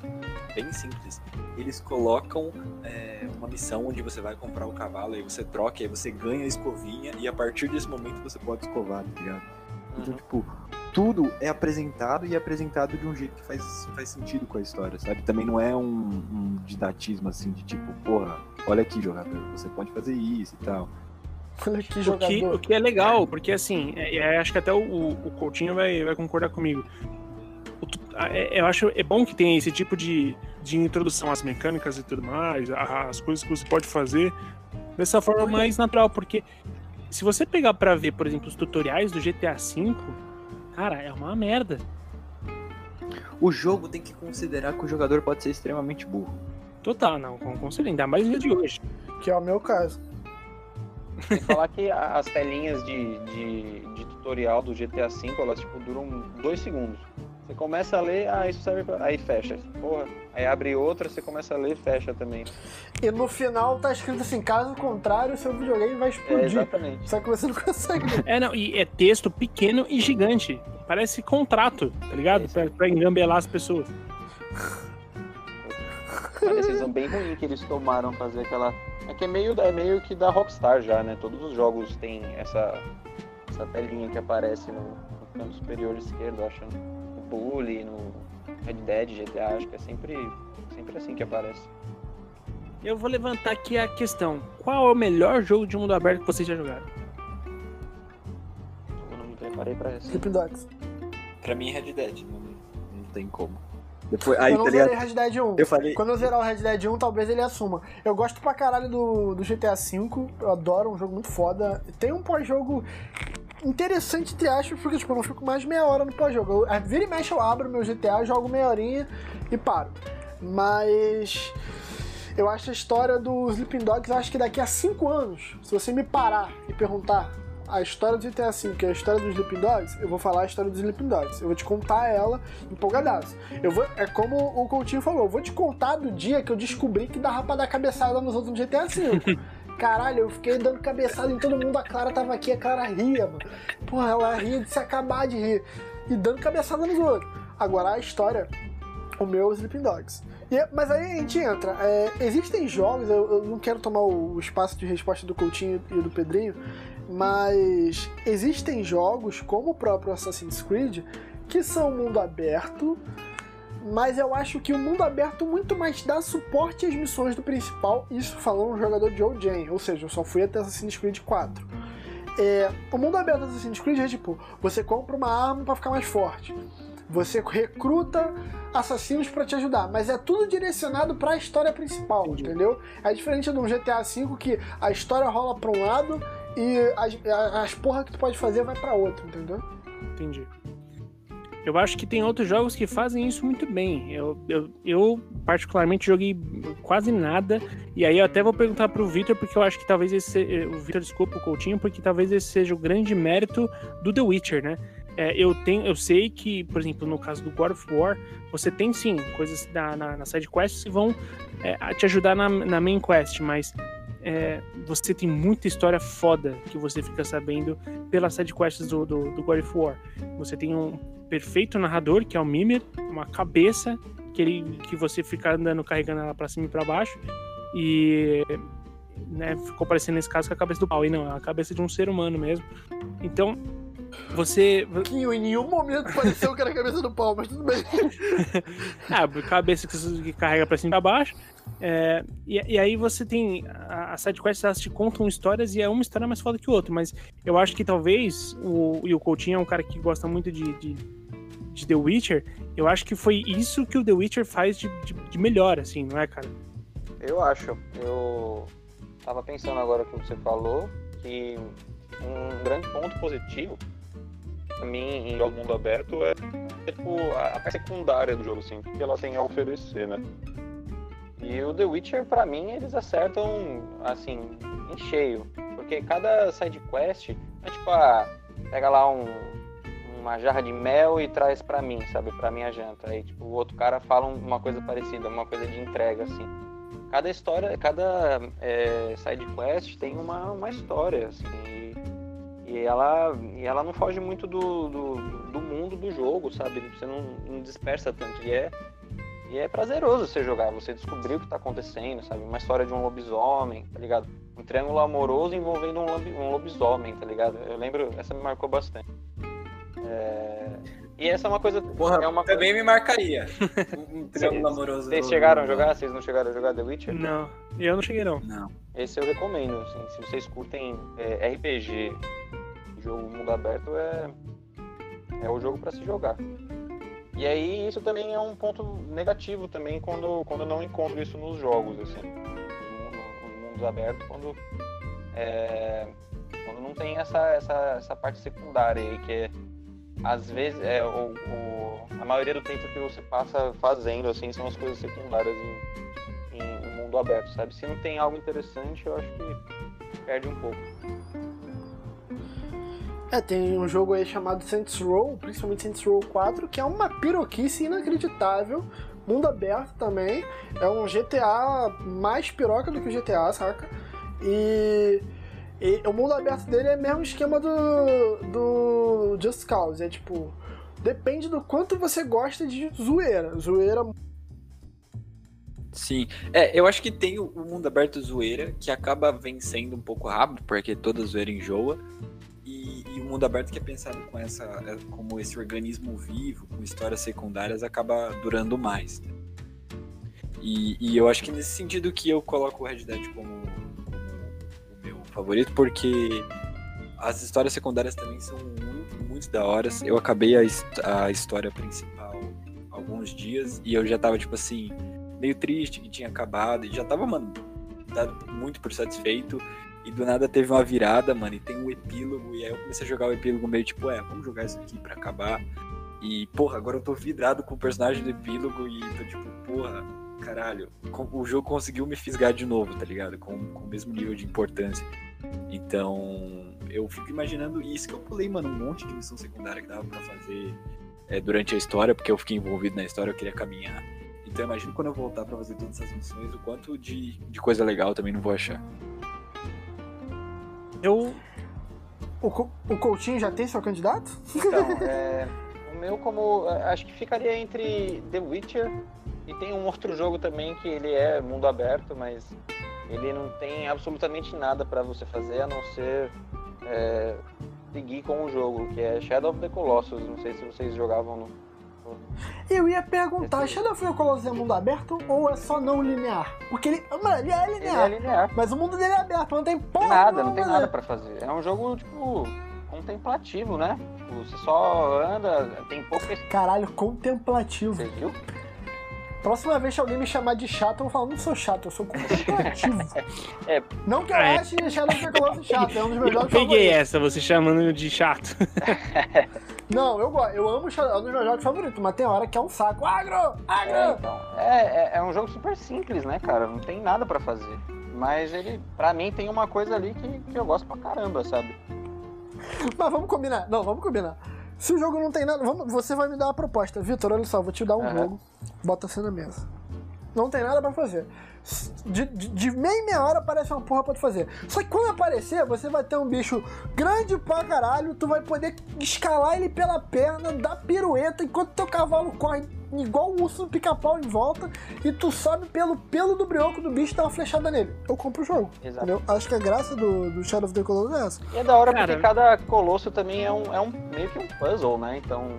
bem simples. Eles colocam é, uma missão onde você vai comprar o cavalo, aí você troca, aí você ganha a escovinha, e a partir desse momento você pode escovar, tá ligado? Então, Uhum. tipo, tudo é apresentado e é apresentado de um jeito que faz, faz sentido com a história, sabe? Também não é um, um didatismo assim de tipo, porra, olha aqui, jogador, você pode fazer isso e tal. Olha que O que, o que é legal, porque assim, é, é, acho que até o, o Coutinho vai, vai concordar comigo. É- eu acho é bom que tenha esse tipo de, de introdução às mecânicas e tudo mais, as coisas que você pode fazer dessa forma mais natural, porque se você pegar pra ver, por exemplo, os tutoriais do GTA V, cara, é uma merda. O jogo tem que considerar que o jogador pode ser extremamente burro. Total, não, com, com certeza, ainda mais no dia de hoje. Que é o meu caso. Sem falar que as telinhas de, de, de tutorial do GTA V, elas tipo, duram dois segundos. Você começa a ler, ah, isso serve pra... Aí fecha. Porra. Aí abre outra, você começa a ler e fecha também. E no final tá escrito assim: caso contrário, seu videogame vai É, explodir. exatamente. Só que você não consegue ler. É, não, e é texto pequeno e gigante. Parece contrato, tá ligado? É. Pra, pra engambelar as pessoas. Uma decisão bem ruim que eles tomaram fazer aquela. É que é meio, é meio que da Rockstar já, né? Todos os jogos têm essa, essa telinha que aparece no, no canto superior esquerdo, acho. No Bully, no Red Dead, GTA, acho que é sempre, sempre assim que aparece. Eu vou levantar aqui a questão: qual é o melhor jogo de mundo aberto que vocês já jogaram? Eu não me preparei pra isso. Sleeping Dogs. Pra mim, Red Dead, não, não tem como. Depois, aí, eu não tá zerei Red Dead 1. Eu falei, Quando eu zerar o Red Dead 1, talvez ele assuma. Eu gosto pra caralho do, do GTA V, eu adoro, um jogo muito foda. Tem um pós-jogo interessante, entre aspas, porque tipo, eu não fico mais meia hora no pós-jogo. Eu, vira e mexe, eu abro meu GTA, jogo meia horinha e paro. Mas eu acho a história do Sleeping Dogs, acho que daqui a 5 anos, se você me parar e perguntar a história do GTA V, que é a história dos Sleeping Dogs, eu vou falar a história dos Sleeping Dogs. Eu vou te contar ela empolgadaço. Eu vou, é como o Coutinho falou, eu vou te contar do dia que eu descobri que dava pra dar cabeçada nos outros no GTA V. Caralho, eu fiquei dando cabeçada em todo mundo, a Clara tava aqui, a Clara ria, mano. Porra, ela ria de se acabar de rir. E dando cabeçada nos outros. Agora a história, o meu é o Sleeping Dogs. E- mas aí a gente entra. é, existem jogos, eu, eu não quero tomar o, espaço de resposta do Coutinho e do Pedrinho, mas existem jogos, como o próprio Assassin's Creed, que são mundo aberto, mas eu acho que o mundo aberto muito mais dá suporte às missões do principal, isso falando um jogador de Old Jane, ou seja, eu só fui até Assassin's Creed 4. É, o mundo aberto do Assassin's Creed é tipo, você compra uma arma pra ficar mais forte. Você recruta assassinos pra te ajudar, mas é tudo direcionado pra história principal, Entendi. entendeu? É diferente de um GTA V que a história rola pra um lado e as, as porra que tu pode fazer vai pra outro, entendeu? Entendi. Eu acho que tem outros jogos que fazem isso muito bem. Eu, eu, eu particularmente, joguei quase nada. E aí eu até vou perguntar pro Victor, porque eu acho que talvez esse. se- O Victor, desculpa, o Coutinho, porque talvez esse seja o grande mérito do The Witcher, né? É, eu, tenho, eu sei que, por exemplo, no caso do God of War, você tem sim coisas na, na, na side quests que vão é, te ajudar na, na main quest, mas é, você tem muita história foda que você fica sabendo pelas side quests do, do, do God of War. Você tem um perfeito narrador, que é o Mimir, uma cabeça que, ele, que você fica andando carregando ela pra cima e pra baixo. E né, ficou parecendo nesse caso com a cabeça do pau. E não, é a cabeça de um ser humano mesmo. Então, você. Que em nenhum momento pareceu que era a cabeça do pau, mas tudo bem. Ah, cabeça que carrega pra cima e pra baixo. É, e, e aí você tem. A, a sidequests elas te contam histórias e é uma história mais foda que o outro. Mas eu acho que talvez. O, e o Coutinho é um cara que gosta muito de, de, de The Witcher. Eu acho que foi isso que o The Witcher faz de, de, de melhor, assim, não é, cara? Eu acho. Eu tava pensando agora que você falou que um grande ponto positivo pra mim em jogo mundo aberto é, é, tipo a a secundária do jogo, assim, que ela tem a oferecer, né? E o The Witcher, pra mim, eles acertam assim, em cheio. Porque cada side quest é tipo, ah, pega lá um, uma jarra de mel e traz pra mim, sabe? Pra minha janta. Aí, tipo, o outro cara fala uma coisa parecida, uma coisa de entrega, assim cada história, cada é, side quest tem uma, uma história, assim, e, e ela, e ela não foge muito do, do, do mundo do jogo, sabe? Você não, não dispersa tanto. E é, E é prazeroso você jogar, você descobrir o que tá acontecendo, sabe? Uma história de um lobisomem, tá ligado? Um triângulo amoroso envolvendo um, lobi- um lobisomem, tá ligado? Eu lembro, essa me marcou bastante. É, E essa é uma coisa. Porra, é uma também me marcaria. Um, triângulo amoroso. Vocês chegaram a jogar? Vocês não chegaram a jogar The Witcher? Não, eu não cheguei não. Não. Esse eu recomendo, assim, se vocês curtem é, RPG, jogo mundo aberto, é, é o jogo pra se jogar. E aí isso também é um ponto negativo também quando, quando eu não encontro isso nos jogos, assim, nos mundos abertos, quando, é, quando não tem essa, essa, essa parte secundária aí, que é, às vezes, é, o, o- a maioria do tempo que você passa fazendo, assim, são as coisas secundárias em, em, em mundo aberto, sabe? Se não tem algo interessante, eu acho que perde um pouco. É, tem um jogo aí chamado Saints Row, principalmente Saints Row 4, que é uma piroquice inacreditável. Mundo aberto também. É um GTA mais piroca do que o GTA, saca? E, e o mundo aberto dele é o mesmo esquema do, do Just Cause. É tipo, depende do quanto você gosta de zoeira. Zoeira Sim. É, eu acho que tem o, mundo aberto zoeira, que acaba vencendo um pouco rápido, porque toda zoeira enjoa. O mundo aberto que é pensado com essa, é, como esse organismo vivo, com histórias secundárias, acaba durando mais. né? E, e eu acho que nesse sentido que eu coloco o Red Dead como, como o meu favorito, porque as histórias secundárias também são muito, muito da hora. Eu acabei a, a história principal alguns dias e eu já tava, tipo assim, meio triste que tinha acabado e já tava, mano, dado muito por satisfeito. E do nada teve uma virada, mano, e tem um epílogo. E aí eu comecei a jogar o epílogo meio tipo, é, vamos jogar isso aqui pra acabar. E, porra, agora eu tô vidrado com o personagem do epílogo e tô tipo, porra, caralho, o jogo conseguiu me fisgar de novo, tá ligado? Com, com o mesmo nível de importância. Então, eu fico imaginando isso que eu pulei, mano, um monte de missão secundária que dava pra fazer é, durante a história, porque eu fiquei envolvido na história, eu queria caminhar. Então, imagino quando eu voltar pra fazer todas essas missões, o quanto de, de coisa legal também não vou achar. Eu. O, Co- o Coutinho já tem seu candidato? Então, é, o meu como. é, Acho que ficaria entre The Witcher e tem um outro jogo também que ele é mundo aberto, mas ele não tem absolutamente nada pra você fazer a não ser é, seguir com o jogo, que é Shadow of the Colossus. Não sei se vocês jogavam no. Eu ia perguntar, Shadow of the Colossus é mundo aberto ou é só não linear? Porque ele, mano, ele é Ele é linear, linear. mas o mundo dele é aberto, não tem porra Nada, não tem nenhuma, nada pra fazer. É um jogo, tipo, contemplativo, né? Você só anda, tem pouca. Caralho, contemplativo. Você viu? Próxima vez que alguém me chamar de chato, eu vou falar, não sou chato, eu sou contemplativo. É. Não que eu É. ache Shadow of the Colossus chato, é um dos meus Eu jogos peguei favoritos. essa, você chamando de chato. Não, eu gosto, eu amo Shadow, é dos meus jogos favoritos, mas tem hora que é um saco. Agro! É, Agro! então, é, é, é um jogo super simples, né, cara? Não tem nada pra fazer. Mas ele, pra mim, tem uma coisa ali que, que eu gosto pra caramba, sabe? Mas vamos combinar, não, vamos combinar. Se o jogo não tem nada, vamos- você vai me dar uma proposta. Vitor, olha só, vou te dar um Aham. jogo, bota assim na mesa. Não tem nada pra fazer. De, de, de meia meia hora aparece uma porra pra tu fazer. Só que quando aparecer, você vai ter um bicho grande pra caralho, tu vai poder escalar ele pela perna, dar pirueta, enquanto teu cavalo corre igual o urso do pica-pau em volta, e tu sobe pelo pelo do brioco do bicho e dá uma flechada nele. Eu compro o jogo. Exato. Entendeu? Acho que a graça do, do Shadow of the Colossus é essa. E é da hora Cara. porque cada colosso também é um, é um meio que um puzzle, né? Então,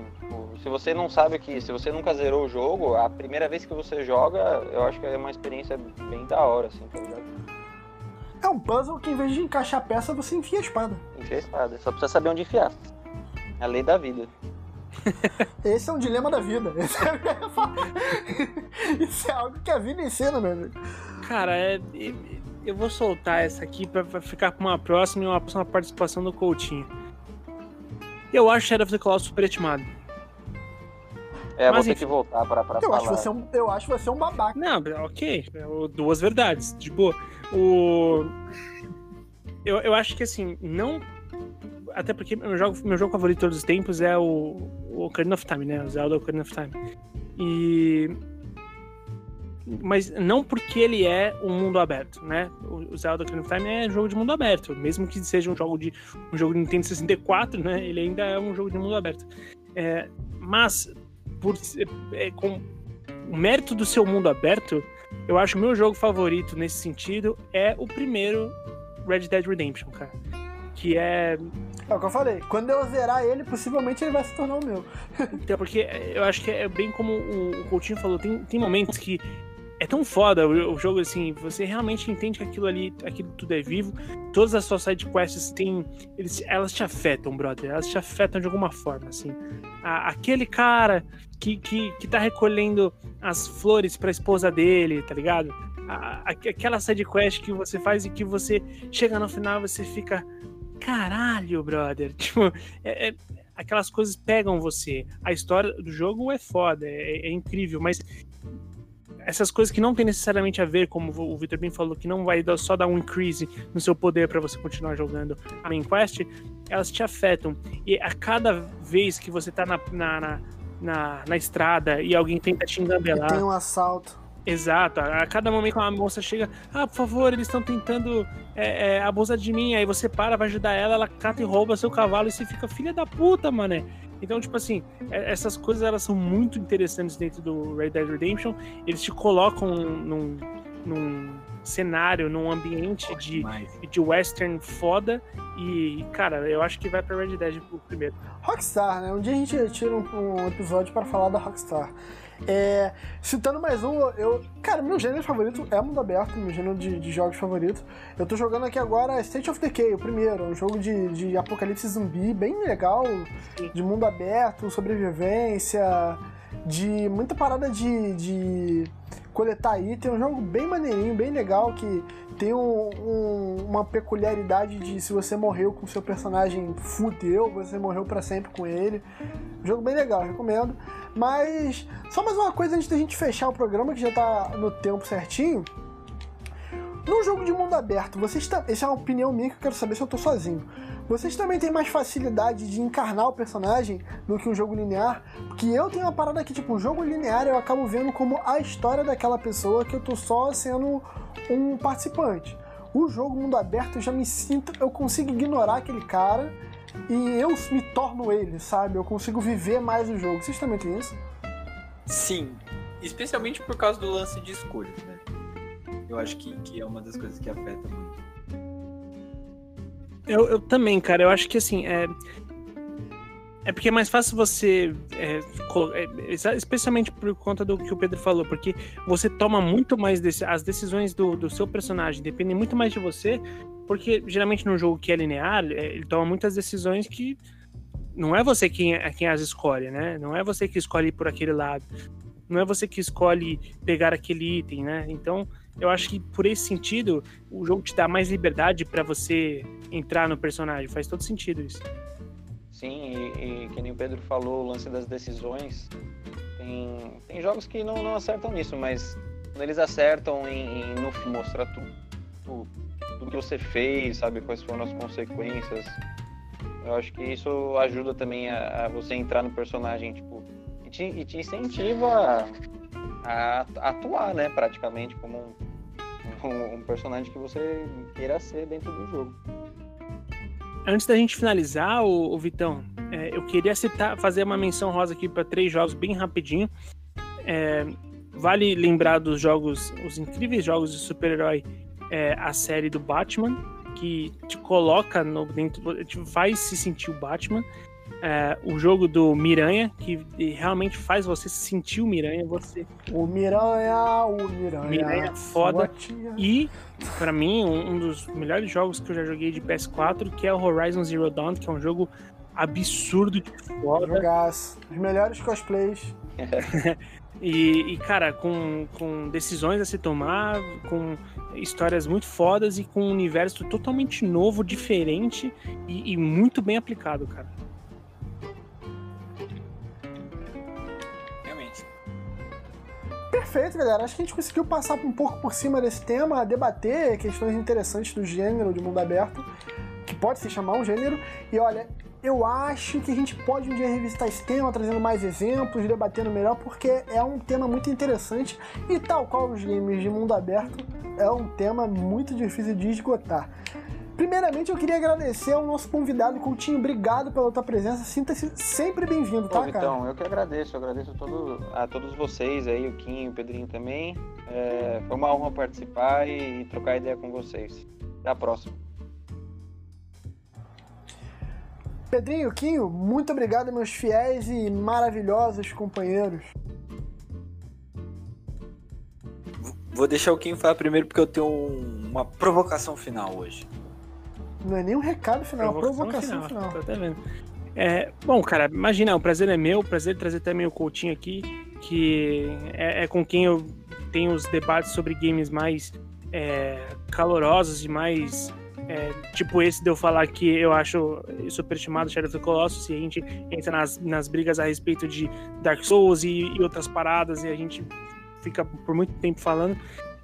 se você não sabe que, se você nunca zerou o jogo, a primeira vez que você joga, eu acho que é uma experiência bem da hora, assim, tá ligado? É um puzzle que em vez de encaixar peça, você enfia a espada. Enfia a espada, só precisa saber onde enfiar. É a lei da vida. Esse é um dilema da vida. É, Isso é algo que a vida ensina, meu amigo. Cara, é- eu vou soltar essa aqui pra, pra ficar com uma próxima e uma próxima participação do Coutinho. Eu acho Shadow of the Colossus superestimado. É, Mas vou ter enfim. que voltar pra, pra Eu falar. acho, você um, eu acho você um babaca. Não, ok. é Duas verdades. De boa. O. Eu, eu acho que assim, não. Até porque meu jogo, meu jogo favorito de todos os tempos é o, o Ocarina of Time, né? O Zelda Ocarina of Time. E. Mas não porque ele é um mundo aberto, né? O o Zelda Ocarina of Time é jogo de mundo aberto. Mesmo que seja um jogo de um jogo de Nintendo 64, né? Ele ainda é um jogo de mundo aberto. É, mas por é, com, o mérito do seu mundo aberto, eu acho o meu jogo favorito nesse sentido é o primeiro Red Dead Redemption, cara. Que é. É o que eu falei. Quando eu zerar ele, possivelmente ele vai se tornar o meu. Então, porque eu acho que é bem como o Coutinho falou, tem, tem momentos que é tão foda o, o, jogo assim, você realmente entende que aquilo ali, aquilo tudo é vivo. Todas as suas side quests têm, eles, elas te afetam, brother. Elas te afetam de alguma forma, assim. A, aquele cara que, que, que tá recolhendo as flores pra esposa dele, tá ligado? A, a, aquela side quest que você faz e que você chega no final você fica caralho, brother. Tipo, é, é, aquelas coisas pegam você. A história do jogo é foda, é, é incrível, mas essas coisas que não tem necessariamente a ver, como o Victor bem falou, que não vai só dar um increase no seu poder para você continuar jogando a main quest, elas te afetam. E a cada vez que você tá na, na, na, na, estrada e alguém tenta te engambelar. Tem um assalto. Exato, a cada momento uma moça chega, ah, por favor, eles estão tentando é, é, abusar de mim, aí você para, vai ajudar ela, ela cata e rouba seu cavalo e você fica, filha da puta, mané. Então, tipo assim, é, essas coisas elas são muito interessantes dentro do Red Dead Redemption. Eles te colocam num, num cenário, num ambiente de, de western foda. E, cara, eu acho que vai pra Red Dead o primeiro. Rockstar, né? Um dia a gente tira um, um episódio para falar da Rockstar. É, citando mais um, eu. Cara, meu gênero favorito é mundo aberto, meu gênero de, de, jogos favorito. Eu tô jogando aqui agora State of Decay, o primeiro, um jogo de, de apocalipse zumbi, bem legal, de mundo aberto, sobrevivência, de muita parada de, de coletar item. Um jogo bem maneirinho, bem legal, que tem um, um, uma peculiaridade de se você morreu com seu personagem, fudeu, você morreu para sempre com ele. Jogo bem legal, recomendo. Mas só mais uma coisa antes da gente fechar o programa, que já tá no tempo certinho. No jogo de mundo aberto, vocês tá... essa é uma opinião minha que eu quero saber se eu tô sozinho. Vocês também têm mais facilidade de encarnar o personagem do que um jogo linear? Porque eu tenho uma parada que, tipo, o jogo linear eu acabo vendo como a história daquela pessoa que eu tô só sendo um participante. O jogo mundo aberto eu já me sinto, eu consigo ignorar aquele cara e eu me torno ele, sabe? Eu consigo viver mais o jogo. Vocês também têm isso? Sim, especialmente por causa do lance de escolha, né? Eu acho que, que é uma das coisas que afeta muito. Eu, eu também, cara. Eu acho que assim, é, é porque é mais fácil você. É, é, especialmente por conta do que o Pedro falou, porque você toma muito mais. As decisões do, do seu personagem dependem muito mais de você, porque geralmente num jogo que é linear, é, ele toma muitas decisões que não é você quem, é, quem as escolhe, né? Não é você que escolhe por aquele lado. Não é você que escolhe pegar aquele item, né? Então, eu acho que por esse sentido, o jogo te dá mais liberdade para você entrar no personagem. Faz todo sentido isso. Sim, e, e que nem o Pedro falou, o lance das decisões. Tem, tem jogos que não, não acertam nisso, mas quando eles acertam em, em no mostrar tudo, tudo, tudo que você fez, sabe, quais foram as consequências, eu acho que isso ajuda também a, a você entrar no personagem, tipo, e te, e te incentiva a, a, atuar, né, praticamente, como um, um, personagem que você queira ser dentro do jogo. Antes da gente finalizar, o, o Vitão, é, eu queria citar, fazer uma menção rosa aqui para três jogos bem rapidinho. É, vale lembrar dos jogos, os incríveis jogos de super-herói, é, a série do Batman, que te coloca no dentro, te faz se sentir o Batman é, o jogo do Miranha, que realmente faz você sentir o Miranha. Você... O Miranha, o Miranha. Miranha é foda. E, para mim, um, um, dos melhores jogos que eu já joguei de PS4, que é o Horizon Zero Dawn, que é um jogo absurdo de foda. Jogaço. Os melhores cosplays. e, e, cara, com, com decisões a se tomar, com histórias muito fodas e com um universo totalmente novo, diferente e, e muito bem aplicado, cara. Perfeito, galera. Acho que a gente conseguiu passar um pouco por cima desse tema, debater questões interessantes do gênero de mundo aberto, que pode se chamar um gênero. E olha, eu acho que a gente pode um dia revisitar esse tema, trazendo mais exemplos, debatendo melhor, porque é um tema muito interessante e, tal qual os games de mundo aberto, é um tema muito difícil de esgotar. Primeiramente, eu queria agradecer ao nosso convidado, Coutinho. Obrigado pela tua presença. Sinta-se sempre bem-vindo, tá, cara? Vitão, eu que agradeço, eu agradeço a, todo, a todos vocês aí, o Kim, o Pedrinho também. É, foi uma honra participar e, e trocar ideia com vocês. Até a próxima. Pedrinho, Quinho, muito obrigado, meus fiéis e maravilhosos companheiros. Vou deixar o Kim falar primeiro porque eu tenho um- uma provocação final hoje. Não é nem um recado final, provocação, provocação final. Tô até vendo. É, bom, cara, imagina, o prazer é meu, o prazer de trazer também o Coutinho aqui, que é, é com quem eu tenho os debates sobre games mais é, calorosos e mais. é, tipo esse de eu falar que eu acho superestimado Shadow of the Colossus e a gente entra nas, nas brigas a respeito de Dark Souls e, e outras paradas e a gente fica por muito tempo falando.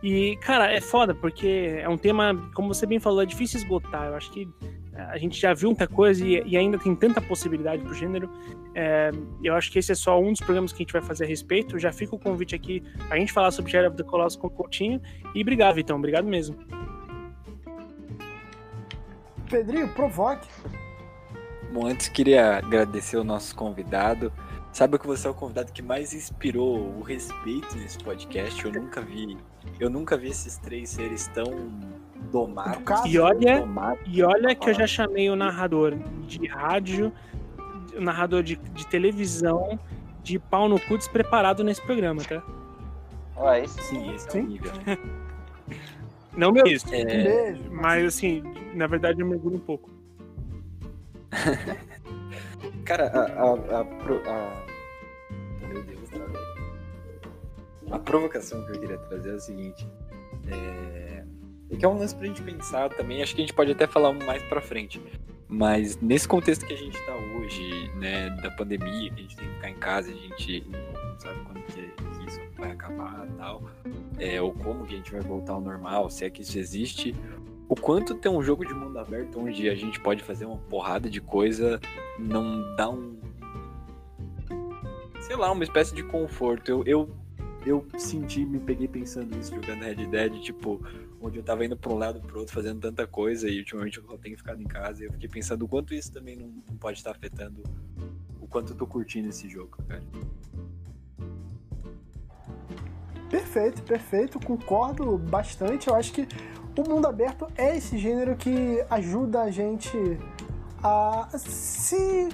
E, cara, é foda, porque é um tema, como você bem falou, é difícil esgotar. Eu acho que a gente já viu muita coisa e, e ainda tem tanta possibilidade pro gênero. É, eu acho que esse é só um dos programas que a gente vai fazer a respeito. Já fica o convite aqui pra gente falar sobre Shadow of the Colossus com o Coutinho. E obrigado, Vitão. Obrigado mesmo. Pedrinho, provoque. Bom, antes queria agradecer o nosso convidado. Sabe que você é o convidado que mais inspirou o respeito nesse podcast. Eu nunca vi, eu nunca vi esses três seres tão domados. E olha, domados. e olha que eu já chamei o narrador de rádio, o narrador de, de televisão, de pau no cu despreparado nesse programa, tá? Ó, esse Sim, esse é Sim. o nível. Não meu isso. Um É, beijo. Mas assim, na verdade eu mergulho um pouco. cara, a, a, a, pro- a- Meu Deus. A provocação que eu queria trazer é o seguinte. É... é que é um lance pra gente pensar também. Acho que a gente pode até falar mais pra frente. Mas nesse contexto que a gente tá hoje, né, da pandemia, que a gente tem que ficar em casa, a gente não sabe quando que, isso vai acabar tal, é, ou como que a gente vai voltar ao normal, se é que isso existe, o quanto ter um jogo de mundo aberto onde a gente pode fazer uma porrada de coisa não dá um. Sei lá, uma espécie de conforto. Eu, eu, eu senti, me peguei pensando nisso jogando Red Dead, tipo, onde eu tava indo pra um lado pro outro fazendo tanta coisa e ultimamente eu só tenho ficado em casa e eu fiquei pensando o quanto isso também não, não pode estar afetando o quanto eu tô curtindo esse jogo, cara. Perfeito, perfeito. Concordo bastante. Eu acho que o mundo aberto é esse gênero que ajuda a gente a se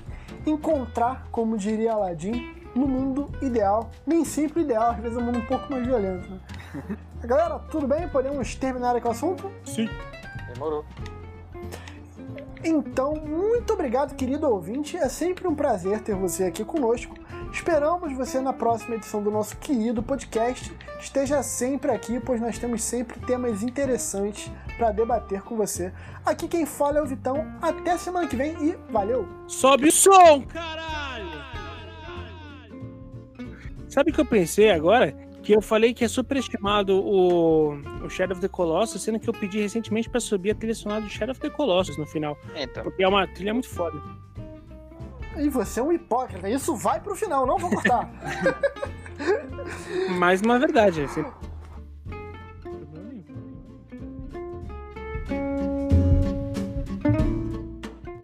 encontrar, como diria Aladdin, no mundo ideal. Nem sempre ideal, às vezes é um mundo um pouco mais violento. Né? Galera, tudo bem? Podemos terminar aqui o assunto? Sim. demorou. Então, muito obrigado, querido ouvinte. É sempre um prazer ter você aqui conosco. Esperamos você na próxima edição do nosso querido podcast. Esteja sempre aqui, pois nós temos sempre temas interessantes para debater com você. Aqui quem fala é o Vitão. Até semana que vem e valeu! Sobe o som, caralho! Sabe o que eu pensei agora? Que eu falei que é superestimado o, o Shadow of the Colossus, sendo que eu pedi recentemente pra subir a trilha sonora do Shadow of the Colossus no final. Então, Porque é uma trilha muito foda. E você é um hipócrita. Isso vai pro final, não vou cortar. Mas uma verdade. assim,